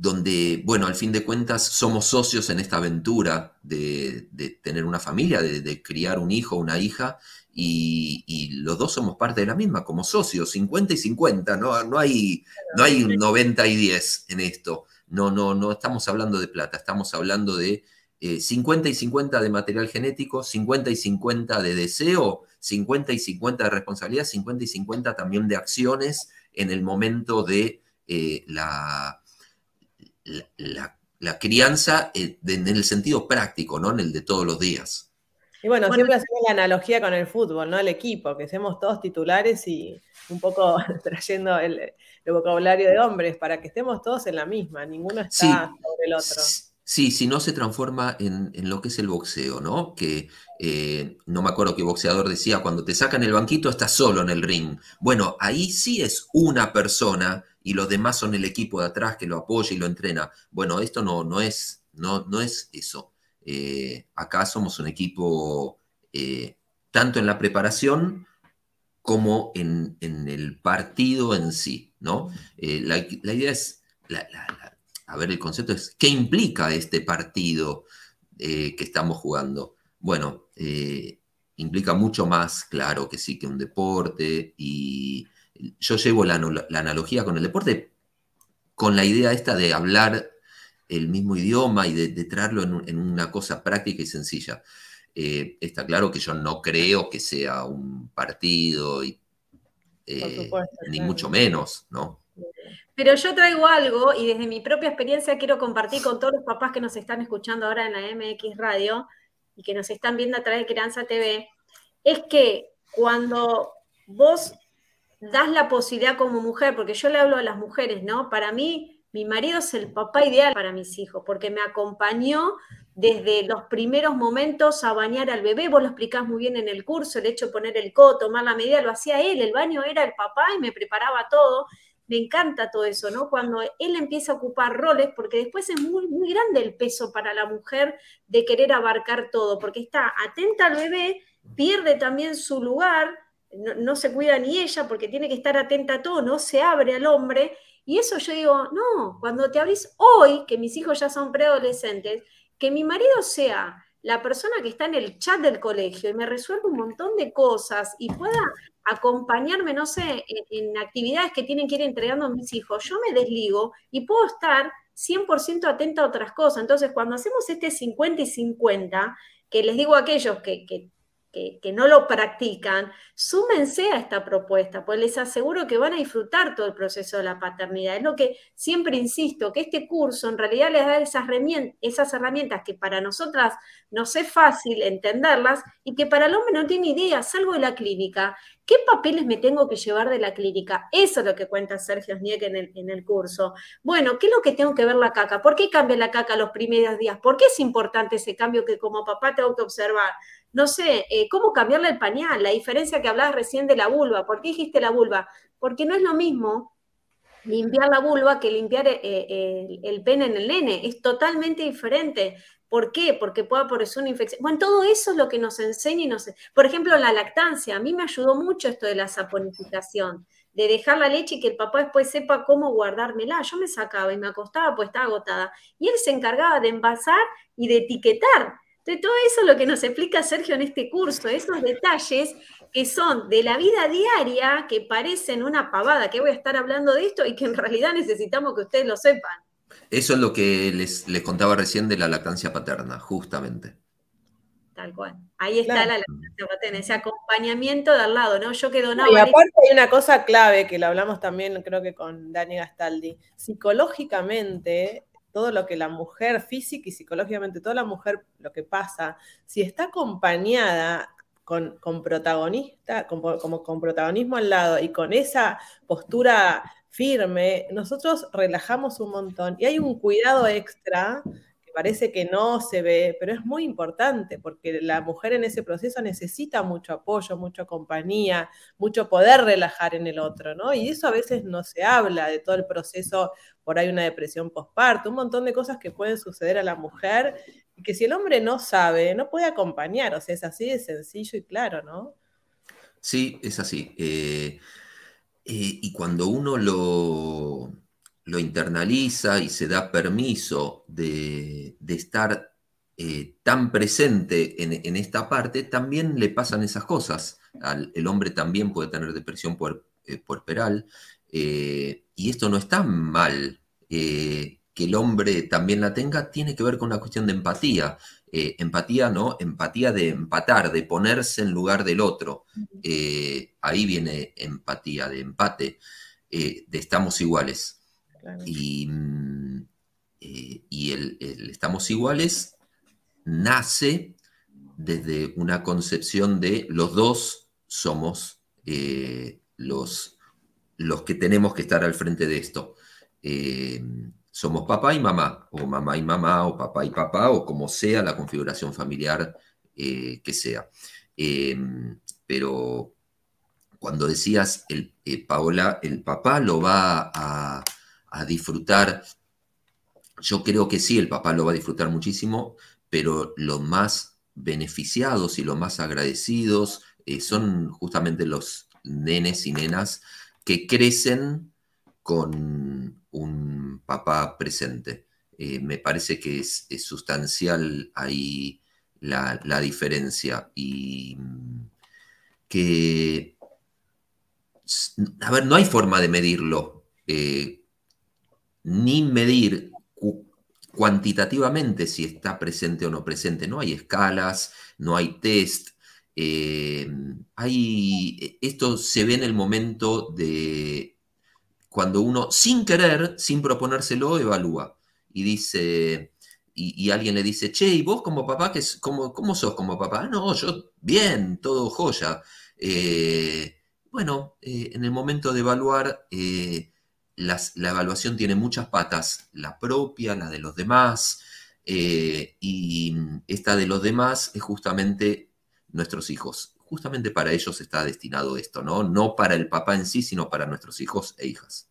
donde, bueno, al fin de cuentas somos socios en esta aventura de, tener una familia, de, criar un hijo, una hija, y, los dos somos parte de la misma, como socios, 50 y 50, no, no, hay, no hay un 90 y 10 en esto, no, no, no estamos hablando de plata, estamos hablando de 50 eh, y 50 de material genético, 50 y 50 de deseo, 50 y 50 de responsabilidad, 50 y 50 también de acciones en el momento de eh, la la, crianza eh, en el sentido práctico, ¿no? En el de todos los días. Y bueno, siempre hacemos la analogía con el fútbol, ¿no? El equipo, que seamos todos titulares y un poco trayendo el, vocabulario de hombres para que estemos todos en la misma, ninguno está sobre el otro. Sí, si no se transforma en, lo que es el boxeo, ¿no? Que eh, no me acuerdo qué boxeador decía, cuando te sacan el banquito estás solo en el ring. Bueno, ahí sí es una persona y los demás son el equipo de atrás que lo apoya y lo entrena. Bueno, esto no, no, es, no, no es eso. Eh, acá somos un equipo eh, tanto en la preparación como en, el partido en sí, ¿no? Eh, la, idea es, a ver, el concepto es, ¿qué implica este partido que estamos jugando? Bueno, implica mucho más, claro que sí, que un deporte. Y yo llevo la, analogía con el deporte con la idea esta de hablar el mismo idioma y de, traerlo en, una cosa práctica y sencilla. Eh, está claro que yo no creo que sea un partido, y, eh, ni mucho menos, ¿no? Pero yo traigo algo y desde mi propia experiencia quiero compartir con todos los papás que nos están escuchando ahora en la MX Radio y que nos están viendo a través de Crianza TV, es que cuando vos das la posibilidad como mujer, porque yo le hablo a las mujeres, ¿no? Para mí, mi marido es el papá ideal para mis hijos, porque me acompañó desde los primeros momentos a bañar al bebé, vos lo explicás muy bien en el curso, el hecho de poner el coto, tomar la medida, lo hacía él, el baño era el papá y me preparaba todo me encanta todo eso, ¿no? Cuando él empieza a ocupar roles, porque después es muy, muy grande el peso para la mujer de querer abarcar todo, porque está atenta al bebé, pierde también su lugar, no, se cuida ni ella porque tiene que estar atenta a todo, no se abre al hombre. Y eso yo digo, no, cuando te abrís hoy, que mis hijos ya son preadolescentes, que mi marido sea la persona que está en el chat del colegio y me resuelve un montón de cosas y pueda acompañarme, no sé, en, actividades que tienen que ir entregando a mis hijos, yo me desligo y puedo estar 100% atenta a otras cosas. Entonces, cuando hacemos este 50 y 50, que les digo a aquellos que, que que, no lo practican, súmense a esta propuesta, pues les aseguro que van a disfrutar todo el proceso de la paternidad. Es lo que siempre insisto, que este curso en realidad les da esas, herramientas que para nosotras nos es fácil entenderlas y que para el hombre no tiene idea, salgo de la clínica. ¿Qué papeles me tengo que llevar de la clínica? Eso es lo que cuenta Sergio Sniek en el, en el curso. Bueno, ¿qué es lo que tengo que ver la caca? ¿Por qué cambia la caca los primeros días? ¿Por qué es importante ese cambio que como papá tengo que observar? No sé, eh, cómo cambiarle el pañal, la diferencia que hablabas recién de la vulva. ¿Por qué dijiste la vulva? Porque no es lo mismo limpiar la vulva que limpiar eh, eh, el, pene en el nene. Es totalmente diferente. ¿Por qué? Porque puede aparecer una infección. Bueno, todo eso es lo que nos enseña y nos... Por ejemplo, la lactancia. A mí me ayudó mucho esto de la saponificación, de dejar la leche y que el papá después sepa cómo guardármela. Yo me sacaba y me acostaba pues estaba agotada. Y él se encargaba de envasar y de etiquetar de todo eso es lo que nos explica Sergio en este curso, esos detalles que son de la vida diaria, que parecen una pavada, que voy a estar hablando de esto y que en realidad necesitamos que ustedes lo sepan. Eso es lo que les, contaba recién de la lactancia paterna, justamente. Tal cual. Ahí está la lactancia paterna, ese acompañamiento de al lado, ¿no? Yo quedo nada. Y aparte hay una cosa clave que lo hablamos también, creo que con Dani Gastaldi. Psicológicamente, todo lo que la mujer física y psicológicamente, toda la mujer, lo que pasa, si está acompañada con, protagonista, como con protagonismo al lado y con esa postura firme, nosotros relajamos un montón. Y hay un cuidado extra parece que no se ve, pero es muy importante porque la mujer en ese proceso necesita mucho apoyo, mucha compañía, mucho poder relajar en el otro, ¿no? Y eso a veces no se habla de todo el proceso, por ahí una depresión postparto, un montón de cosas que pueden suceder a la mujer y que si el hombre no sabe, no puede acompañar, o sea, es así de sencillo y claro, ¿no? Sí, es así. Eh, eh, y cuando uno lo lo internaliza y se da permiso de, estar eh, tan presente en, esta parte, también le pasan esas cosas. el hombre también puede tener depresión por eh, puerperal eh, y esto no está mal. que el hombre también la tenga tiene que ver con una cuestión de empatía. empatía, ¿no? Empatía de empatar, de ponerse en lugar del otro. ahí viene empatía, de empate, de estamos iguales. Y, mm, eh, el, Estamos iguales nace desde una concepción de los dos somos eh, los, los que tenemos que estar al frente de esto. Eh, somos papá y mamá, o mamá y mamá, o papá y papá, o como sea la configuración familiar que sea. pero cuando decías, el, eh, Paola, el papá lo va a, disfrutar, yo creo que sí, el papá lo va a disfrutar muchísimo, pero los más beneficiados y los más agradecidos eh, son justamente los nenes y nenas que crecen con un papá presente. Eh, me parece que es, sustancial ahí la, la, diferencia y mm, que a ver, no hay forma de medirlo, eh, ni medir cuantitativamente si está presente o no presente. No hay escalas, no hay test. Eh, hay, esto se ve en el momento de cuando uno, sin querer, sin proponérselo, evalúa y dice, y, alguien le dice, che, ¿y vos como papá, qué, cómo, cómo sos como papá? No, yo bien, todo joya. Eh, bueno, eh, en el momento de evaluar, la evaluación tiene muchas patas, la propia, la de los demás, eh, y esta de los demás es justamente nuestros hijos. Justamente para ellos está destinado esto, ¿no? No para el papá en sí, sino para nuestros hijos e hijas.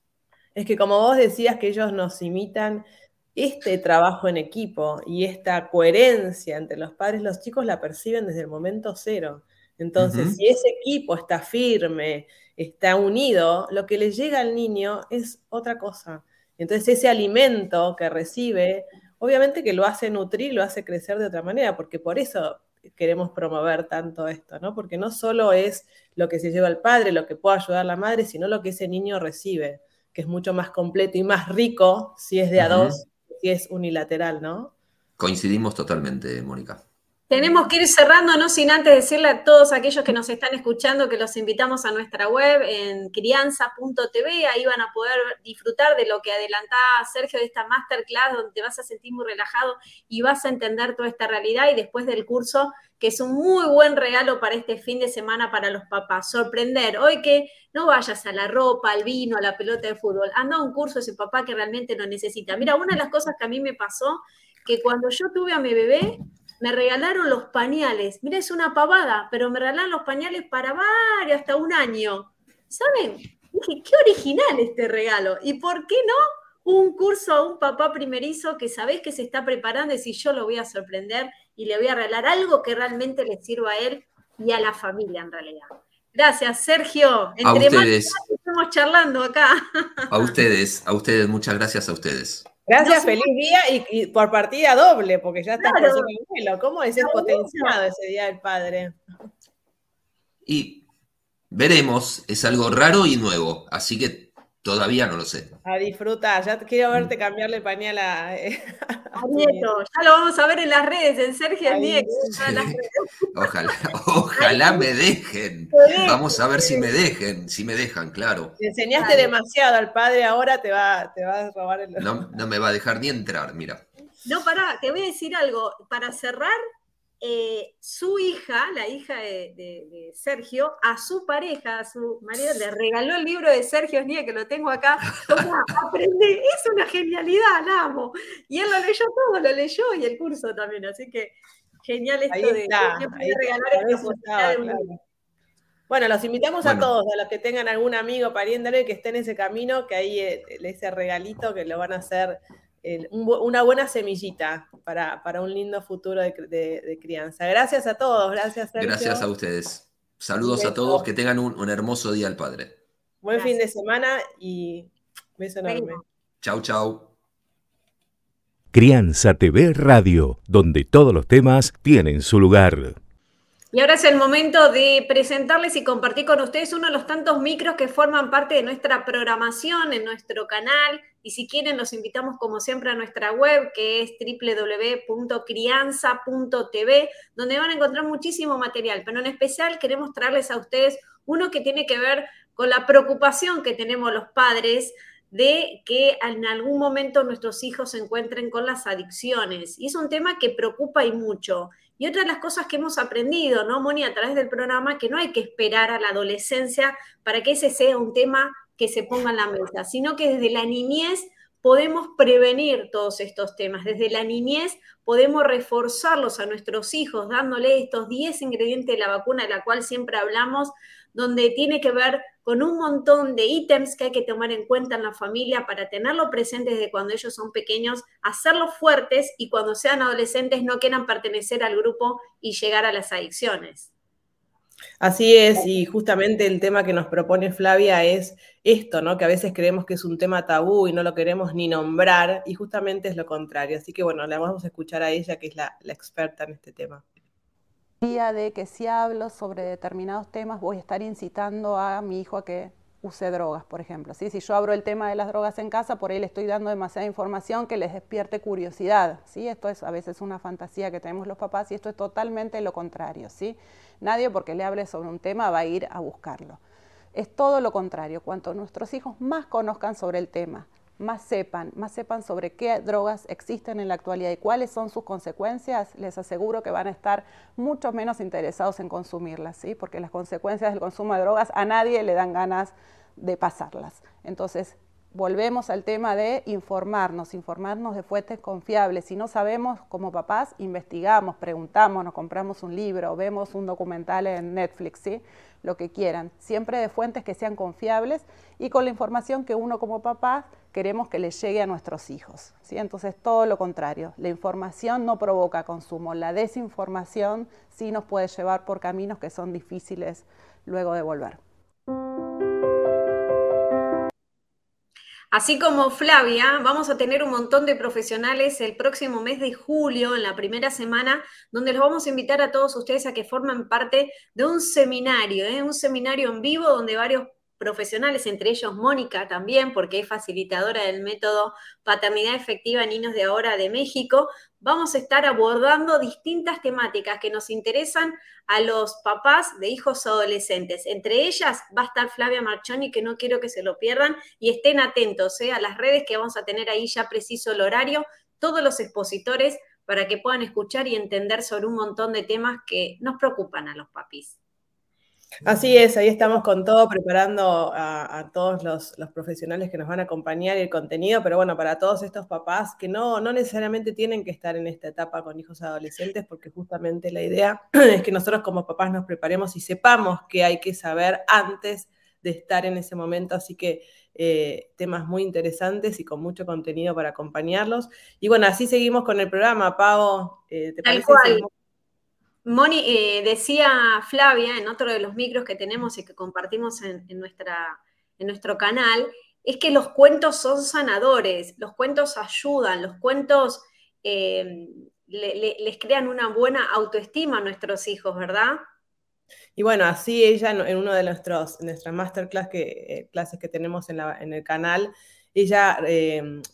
Es que como vos decías que ellos nos imitan, este trabajo en equipo y esta coherencia entre los padres, los chicos la perciben desde el momento cero. Entonces, si ese equipo está firme, está unido, lo que le llega al niño es otra cosa. Entonces, ese alimento que recibe, obviamente que lo hace nutrir, lo hace crecer de otra manera, porque por eso queremos promover tanto esto, ¿no? Porque no solo es lo que se lleva el padre, lo que puede ayudar la madre, sino lo que ese niño recibe, que es mucho más completo y más rico si es de a dos, si es unilateral, ¿no? Coincidimos totalmente, Mónica. Tenemos que ir cerrando, no sin antes decirle a todos aquellos que nos están escuchando que los invitamos a nuestra web en crianza.tv. Ahí van a poder disfrutar de lo que adelantaba Sergio de esta masterclass, donde te vas a sentir muy relajado y vas a entender toda esta realidad. Y después del curso, que es un muy buen regalo para este fin de semana para los papás. Sorprender. Hoy que no vayas a la ropa, al vino, a la pelota de fútbol. Anda a un curso ese papá que realmente lo necesita. Mira, una de las cosas que a mí me pasó, que cuando yo tuve a mi bebé, me regalaron los pañales. Mira, es una pavada, pero me regalaron los pañales para varios, hasta un año. ¿Saben? Dije, qué original este regalo. ¿Y por qué no un curso a un papá primerizo que sabés que se está preparando y si yo lo voy a sorprender y le voy a regalar algo que realmente le sirva a él y a la familia en realidad? Gracias, Sergio. Entre a ustedes. estamos charlando acá. A ustedes, a ustedes, muchas gracias a ustedes. Gracias, feliz día y, por partida doble, porque ya estás claro. por el vuelo. ¿Cómo es potenciado ese día del padre? Y veremos, es algo raro y nuevo, así que Todavía no lo sé. A disfrutar, ya quiero verte mm. cambiarle pañal a, eh, Nieto. Ya lo vamos a ver en las redes, en Sergio Nieto. Ojalá, ojalá me dejen. Vamos a ver si me dejen, si me dejan, claro. Te enseñaste demasiado al padre, ahora te va, te va a robar el. No, no me va a dejar ni entrar, mira. No, pará, te voy a decir algo. Para cerrar, eh, su hija, la hija de, Sergio, a su pareja, a su marido, le regaló el libro de Sergio Esnie, que lo tengo acá. aprende, es una genialidad, la amo. Y él lo leyó todo, lo leyó y el curso también, así que genial esto de, regalar esta Bueno, los invitamos a todos, a los que tengan algún amigo, pariente, que esté en ese camino, que ahí eh, ese regalito que lo van a hacer una buena semillita para, un lindo futuro de, crianza. Gracias a todos, gracias Gracias a ustedes. Saludos a todos, que tengan un, hermoso día al Padre. Buen fin de semana y beso enorme. Chau, chau. Crianza TV Radio, donde todos los temas tienen su lugar. Y ahora es el momento de presentarles y compartir con ustedes uno de los tantos micros que forman parte de nuestra programación en nuestro canal. Y si quieren, los invitamos como siempre a nuestra web, que es www.crianza.tv, donde van a encontrar muchísimo material. Pero en especial queremos traerles a ustedes uno que tiene que ver con la preocupación que tenemos los padres de que en algún momento nuestros hijos se encuentren con las adicciones. Y es un tema que preocupa y mucho. Y otra de las cosas que hemos aprendido, ¿no, Moni, a través del programa, que no hay que esperar a la adolescencia para que ese sea un tema que se ponga en la mesa, sino que desde la niñez podemos prevenir todos estos temas. Desde la niñez podemos reforzarlos a nuestros hijos, dándole estos 10 ingredientes de la vacuna de la cual siempre hablamos, donde tiene que ver con un montón de ítems que hay que tomar en cuenta en la familia para tenerlo presente desde cuando ellos son pequeños, hacerlos fuertes y cuando sean adolescentes no quieran pertenecer al grupo y llegar a las adicciones. Así es, y justamente el tema que nos propone Flavia es esto, ¿no? Que a veces creemos que es un tema tabú y no lo queremos ni nombrar, y justamente es lo contrario. Así que bueno, le vamos a escuchar a ella, que es la, la experta en este tema de que si hablo sobre determinados temas voy a estar incitando a mi hijo a que use drogas, por ejemplo. Si yo abro el tema de las drogas en casa, por ahí le estoy dando demasiada información que les despierte curiosidad. ¿sí? Esto es a veces una fantasía que tenemos los papás y esto es totalmente lo contrario. ¿sí? Nadie porque le hable sobre un tema va a ir a buscarlo. Es todo lo contrario. Cuanto nuestros hijos más conozcan sobre el tema, más sepan, más sepan sobre qué drogas existen en la actualidad y cuáles son sus consecuencias, les aseguro que van a estar mucho menos interesados en consumirlas, ¿sí? porque las consecuencias del consumo de drogas a nadie le dan ganas de pasarlas. Entonces, volvemos al tema de informarnos, informarnos de fuentes confiables. Si no sabemos, como papás, investigamos, preguntamos, nos compramos un libro, vemos un documental en Netflix, ¿sí? lo que quieran, siempre de fuentes que sean confiables y con la información que uno como papá queremos que le llegue a nuestros hijos. ¿sí? Entonces, todo lo contrario, la información no provoca consumo, la desinformación sí nos puede llevar por caminos que son difíciles luego de volver. Así como Flavia, vamos a tener un montón de profesionales el próximo mes de julio, en la primera semana, donde los vamos a invitar a todos ustedes a que formen parte de un seminario, ¿eh? un seminario en vivo donde varios profesionales, entre ellos Mónica también, porque es facilitadora del método Paternidad Efectiva Niños de Ahora de México, vamos a estar abordando distintas temáticas que nos interesan a los papás de hijos adolescentes. Entre ellas va a estar Flavia Marchoni, que no quiero que se lo pierdan, y estén atentos ¿eh? a las redes que vamos a tener ahí ya preciso el horario, todos los expositores para que puedan escuchar y entender sobre un montón de temas que nos preocupan a los papis. Así es, ahí estamos con todo, preparando a, todos los, profesionales que nos van a acompañar y el contenido, pero bueno, para todos estos papás que no, no necesariamente tienen que estar en esta etapa con hijos adolescentes, porque justamente la idea es que nosotros como papás nos preparemos y sepamos qué hay que saber antes de estar en ese momento, así que eh, temas muy interesantes y con mucho contenido para acompañarlos. Y bueno, así seguimos con el programa, Pau. Eh, ¿te parece? Moni, eh, decía Flavia en otro de los micros que tenemos y que compartimos en, nuestra, en nuestro canal, es que los cuentos son sanadores, los cuentos ayudan, los cuentos eh, les crean una buena autoestima a nuestros hijos, ¿verdad? Y bueno, así ella en uno de nuestros, nuestras masterclass que, eh, clases que tenemos en, en, el canal, ella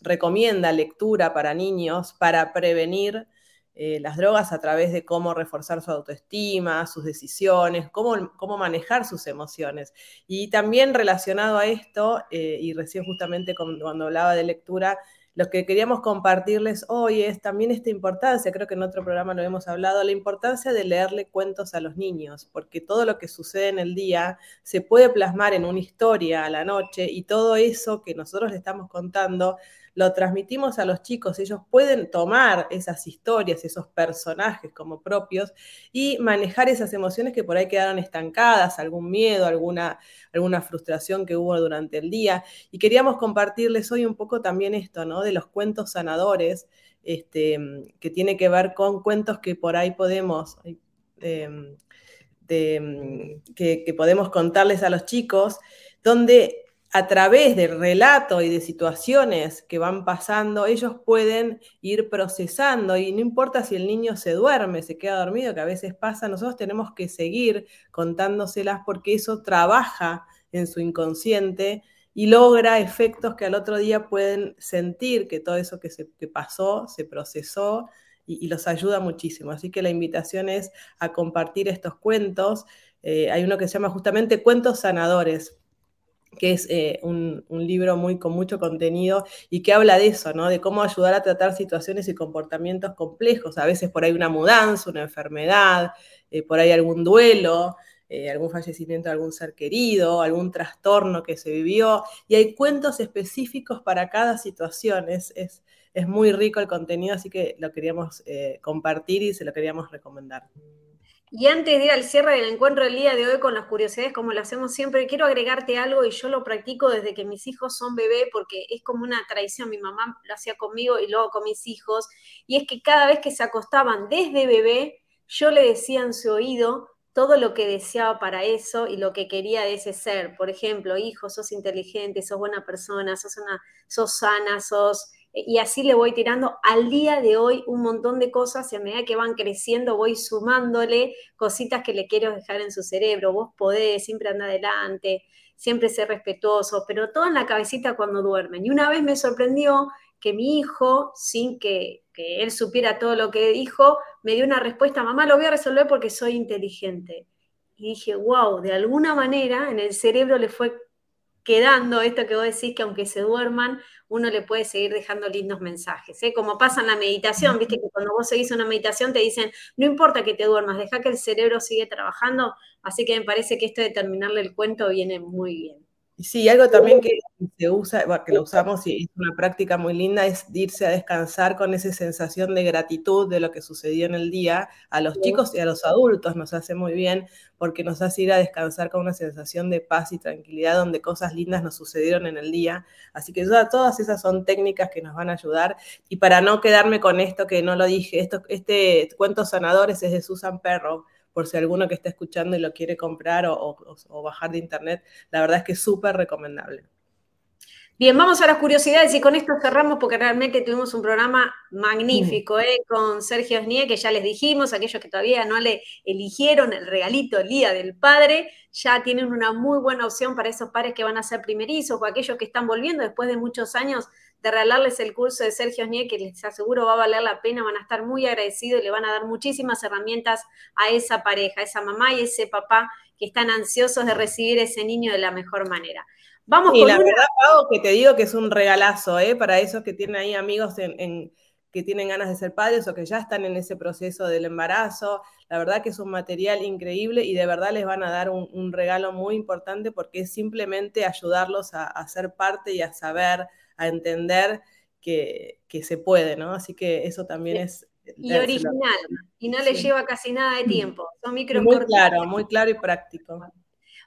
recomienda lectura para niños para prevenir eh, las drogas a través de cómo reforzar su autoestima, sus decisiones, cómo, cómo manejar sus emociones. Y también relacionado a esto, eh, y recién justamente cuando hablaba de lectura, lo que queríamos compartirles hoy es también esta importancia, creo que en otro programa lo hemos hablado, la importancia de leerle cuentos a los niños, porque todo lo que sucede en el día se puede plasmar en una historia a la noche y todo eso que nosotros le estamos contando lo transmitimos a los chicos, ellos pueden tomar esas historias, esos personajes como propios y manejar esas emociones que por ahí quedaron estancadas, algún miedo, alguna, alguna frustración que hubo durante el día. Y queríamos compartirles hoy un poco también esto, ¿no? De los cuentos sanadores, este, que tiene que ver con cuentos que por ahí podemos... Em, que, que podemos contarles a los chicos, donde a través del relato y de situaciones que van pasando, ellos pueden ir procesando y no importa si el niño se duerme, se queda dormido, que a veces pasa, nosotros tenemos que seguir contándoselas porque eso trabaja en su inconsciente y logra efectos que al otro día pueden sentir que todo eso que, se, pasó se procesó y, los ayuda muchísimo. Así que la invitación es a compartir estos cuentos. Eh, hay uno que se llama justamente Cuentos Sanadores que es eh, un, libro muy, con mucho contenido y que habla de eso, ¿no? De cómo ayudar a tratar situaciones y comportamientos complejos. A veces por ahí una mudanza, una enfermedad, eh, por ahí algún duelo, eh, algún fallecimiento de algún ser querido, algún trastorno que se vivió. Y hay cuentos específicos para cada situación. Es, es, es muy rico el contenido, así que lo queríamos compartir y se lo queríamos recomendar. Y antes de ir al cierre del encuentro del día de hoy con las curiosidades, como lo hacemos siempre, quiero agregarte algo y yo lo practico desde que mis hijos son bebé porque es como una tradición. Mi mamá lo hacía conmigo y luego con mis hijos. Y es que cada vez que se acostaban desde bebé, yo le decía en su oído todo lo que deseaba para eso y lo que quería de ese ser. Por ejemplo, hijo, sos inteligente, sos buena persona, sos, una, sos sana, sos y así le voy tirando al día de hoy un montón de cosas y a medida que van creciendo voy sumándole cositas que le quiero dejar en su cerebro. Vos podés, siempre anda adelante, siempre ser respetuoso, pero todo en la cabecita cuando duermen. Y una vez me sorprendió que mi hijo, sin que, que él supiera todo lo que dijo, me dio una respuesta, mamá, lo voy a resolver porque soy inteligente. Y dije, wow, de alguna manera en el cerebro le fue quedando esto que vos decís, que aunque se duerman, uno le puede seguir dejando lindos mensajes. ¿eh? Como pasa en la meditación, viste que cuando vos seguís una meditación te dicen, no importa que te duermas, deja que el cerebro sigue trabajando. Así que me parece que esto de terminarle el cuento viene muy bien. Sí, algo también que se usa, que lo usamos y es una práctica muy linda, es irse a descansar con esa sensación de gratitud de lo que sucedió en el día. A los chicos y a los adultos nos hace muy bien porque nos hace ir a descansar con una sensación de paz y tranquilidad donde cosas lindas nos sucedieron en el día. Así que todas esas son técnicas que nos van a ayudar. Y para no quedarme con esto que no lo dije, esto, este cuento sanadores es de Susan Perro por si alguno que está escuchando y lo quiere comprar o, bajar de internet, la verdad es que es súper recomendable. Bien, vamos a las curiosidades y con esto cerramos porque realmente tuvimos un programa magnífico ¿eh? con Sergio Snie, que ya les dijimos, aquellos que todavía no le eligieron el regalito el día del padre, ya tienen una muy buena opción para esos padres que van a ser primerizos o aquellos que están volviendo después de muchos años de regalarles el curso de Sergio Snie, que les aseguro va a valer la pena, van a estar muy agradecidos y le van a dar muchísimas herramientas a esa pareja, a esa mamá y ese papá que están ansiosos de recibir ese niño de la mejor manera. Vamos y la verdad, Pau, que te digo que es un regalazo, ¿eh? Para esos que tienen ahí amigos en, que tienen ganas de ser padres o que ya están en ese proceso del embarazo. La verdad que es un material increíble y de verdad les van a dar un, regalo muy importante porque es simplemente ayudarlos a, a ser parte y a saber a entender que, se puede, ¿no? Así que eso también es... Y original, y no le lleva casi nada de tiempo. Son micro Muy claro, muy claro y práctico.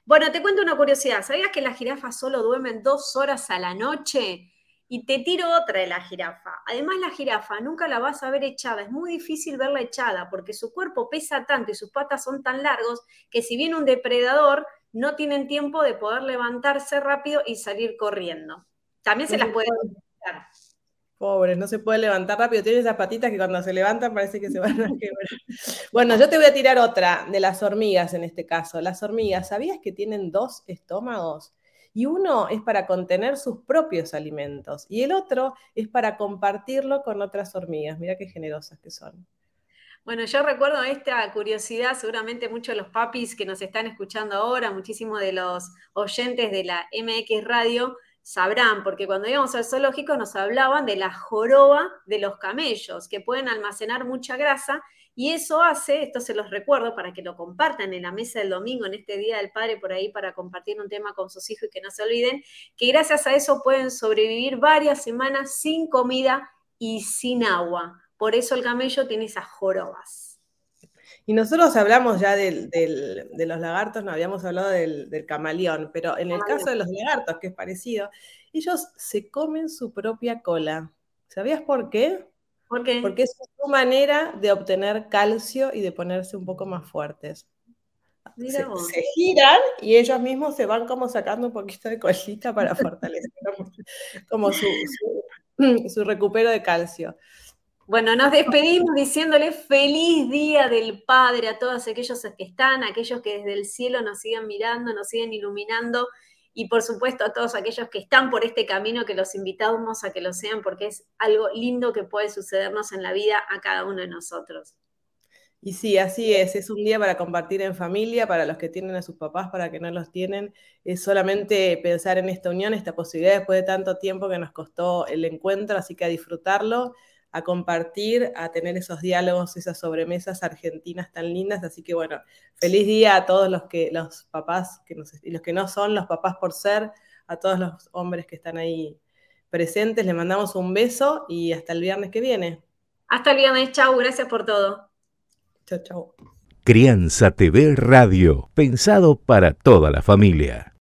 Bueno, te cuento una curiosidad. ¿Sabías que las jirafas solo duermen dos horas a la noche? Y te tiro otra de la jirafa. Además, la jirafa nunca la vas a ver echada. Es muy difícil verla echada porque su cuerpo pesa tanto y sus patas son tan largos que si viene un depredador, no tienen tiempo de poder levantarse rápido y salir corriendo. También se las puede levantar. Pobres, no se puede levantar rápido. Tiene esas patitas que cuando se levantan parece que se van a quebrar. Bueno, yo te voy a tirar otra de las hormigas en este caso. Las hormigas, ¿sabías que tienen dos estómagos? Y uno es para contener sus propios alimentos y el otro es para compartirlo con otras hormigas. Mira qué generosas que son. Bueno, yo recuerdo esta curiosidad, seguramente muchos de los papis que nos están escuchando ahora, muchísimos de los oyentes de la MX Radio, sabrán, porque cuando íbamos al zoológico nos hablaban de la joroba de los camellos, que pueden almacenar mucha grasa, y eso hace, esto se los recuerdo para que lo compartan en la mesa del domingo, en este Día del Padre, por ahí para compartir un tema con sus hijos y que no se olviden, que gracias a eso pueden sobrevivir varias semanas sin comida y sin agua. Por eso el camello tiene esas jorobas. Y nosotros hablamos ya de los lagartos, no habíamos hablado del, camaleón, pero en el caso de los lagartos, que es parecido, ellos se comen su propia cola. ¿Sabías por qué? ¿Por qué? Porque es su manera de obtener calcio y de ponerse un poco más fuertes. Se, giran y ellos mismos se van como sacando un poquito de colita para fortalecer como, su recupero de calcio. Bueno, nos despedimos diciéndole feliz día del Padre a todos aquellos que están, aquellos que desde el cielo nos siguen mirando, nos siguen iluminando y por supuesto a todos aquellos que están por este camino que los invitamos a que lo sean porque es algo lindo que puede sucedernos en la vida a cada uno de nosotros. Y sí, así es, es un día para compartir en familia, para los que tienen a sus papás, para que no los tienen, es solamente pensar en esta unión, esta posibilidad después de tanto tiempo que nos costó el encuentro, así que a disfrutarlo a compartir, a tener esos diálogos, esas sobremesas argentinas tan lindas. Así que bueno, feliz día a todos los que, los papás que y los que no son los papás por ser, a todos los hombres que están ahí presentes. Les mandamos un beso y hasta el viernes que viene. Hasta el viernes, chau, gracias por todo. Chau, chau. Crianza TV Radio, pensado para toda la familia.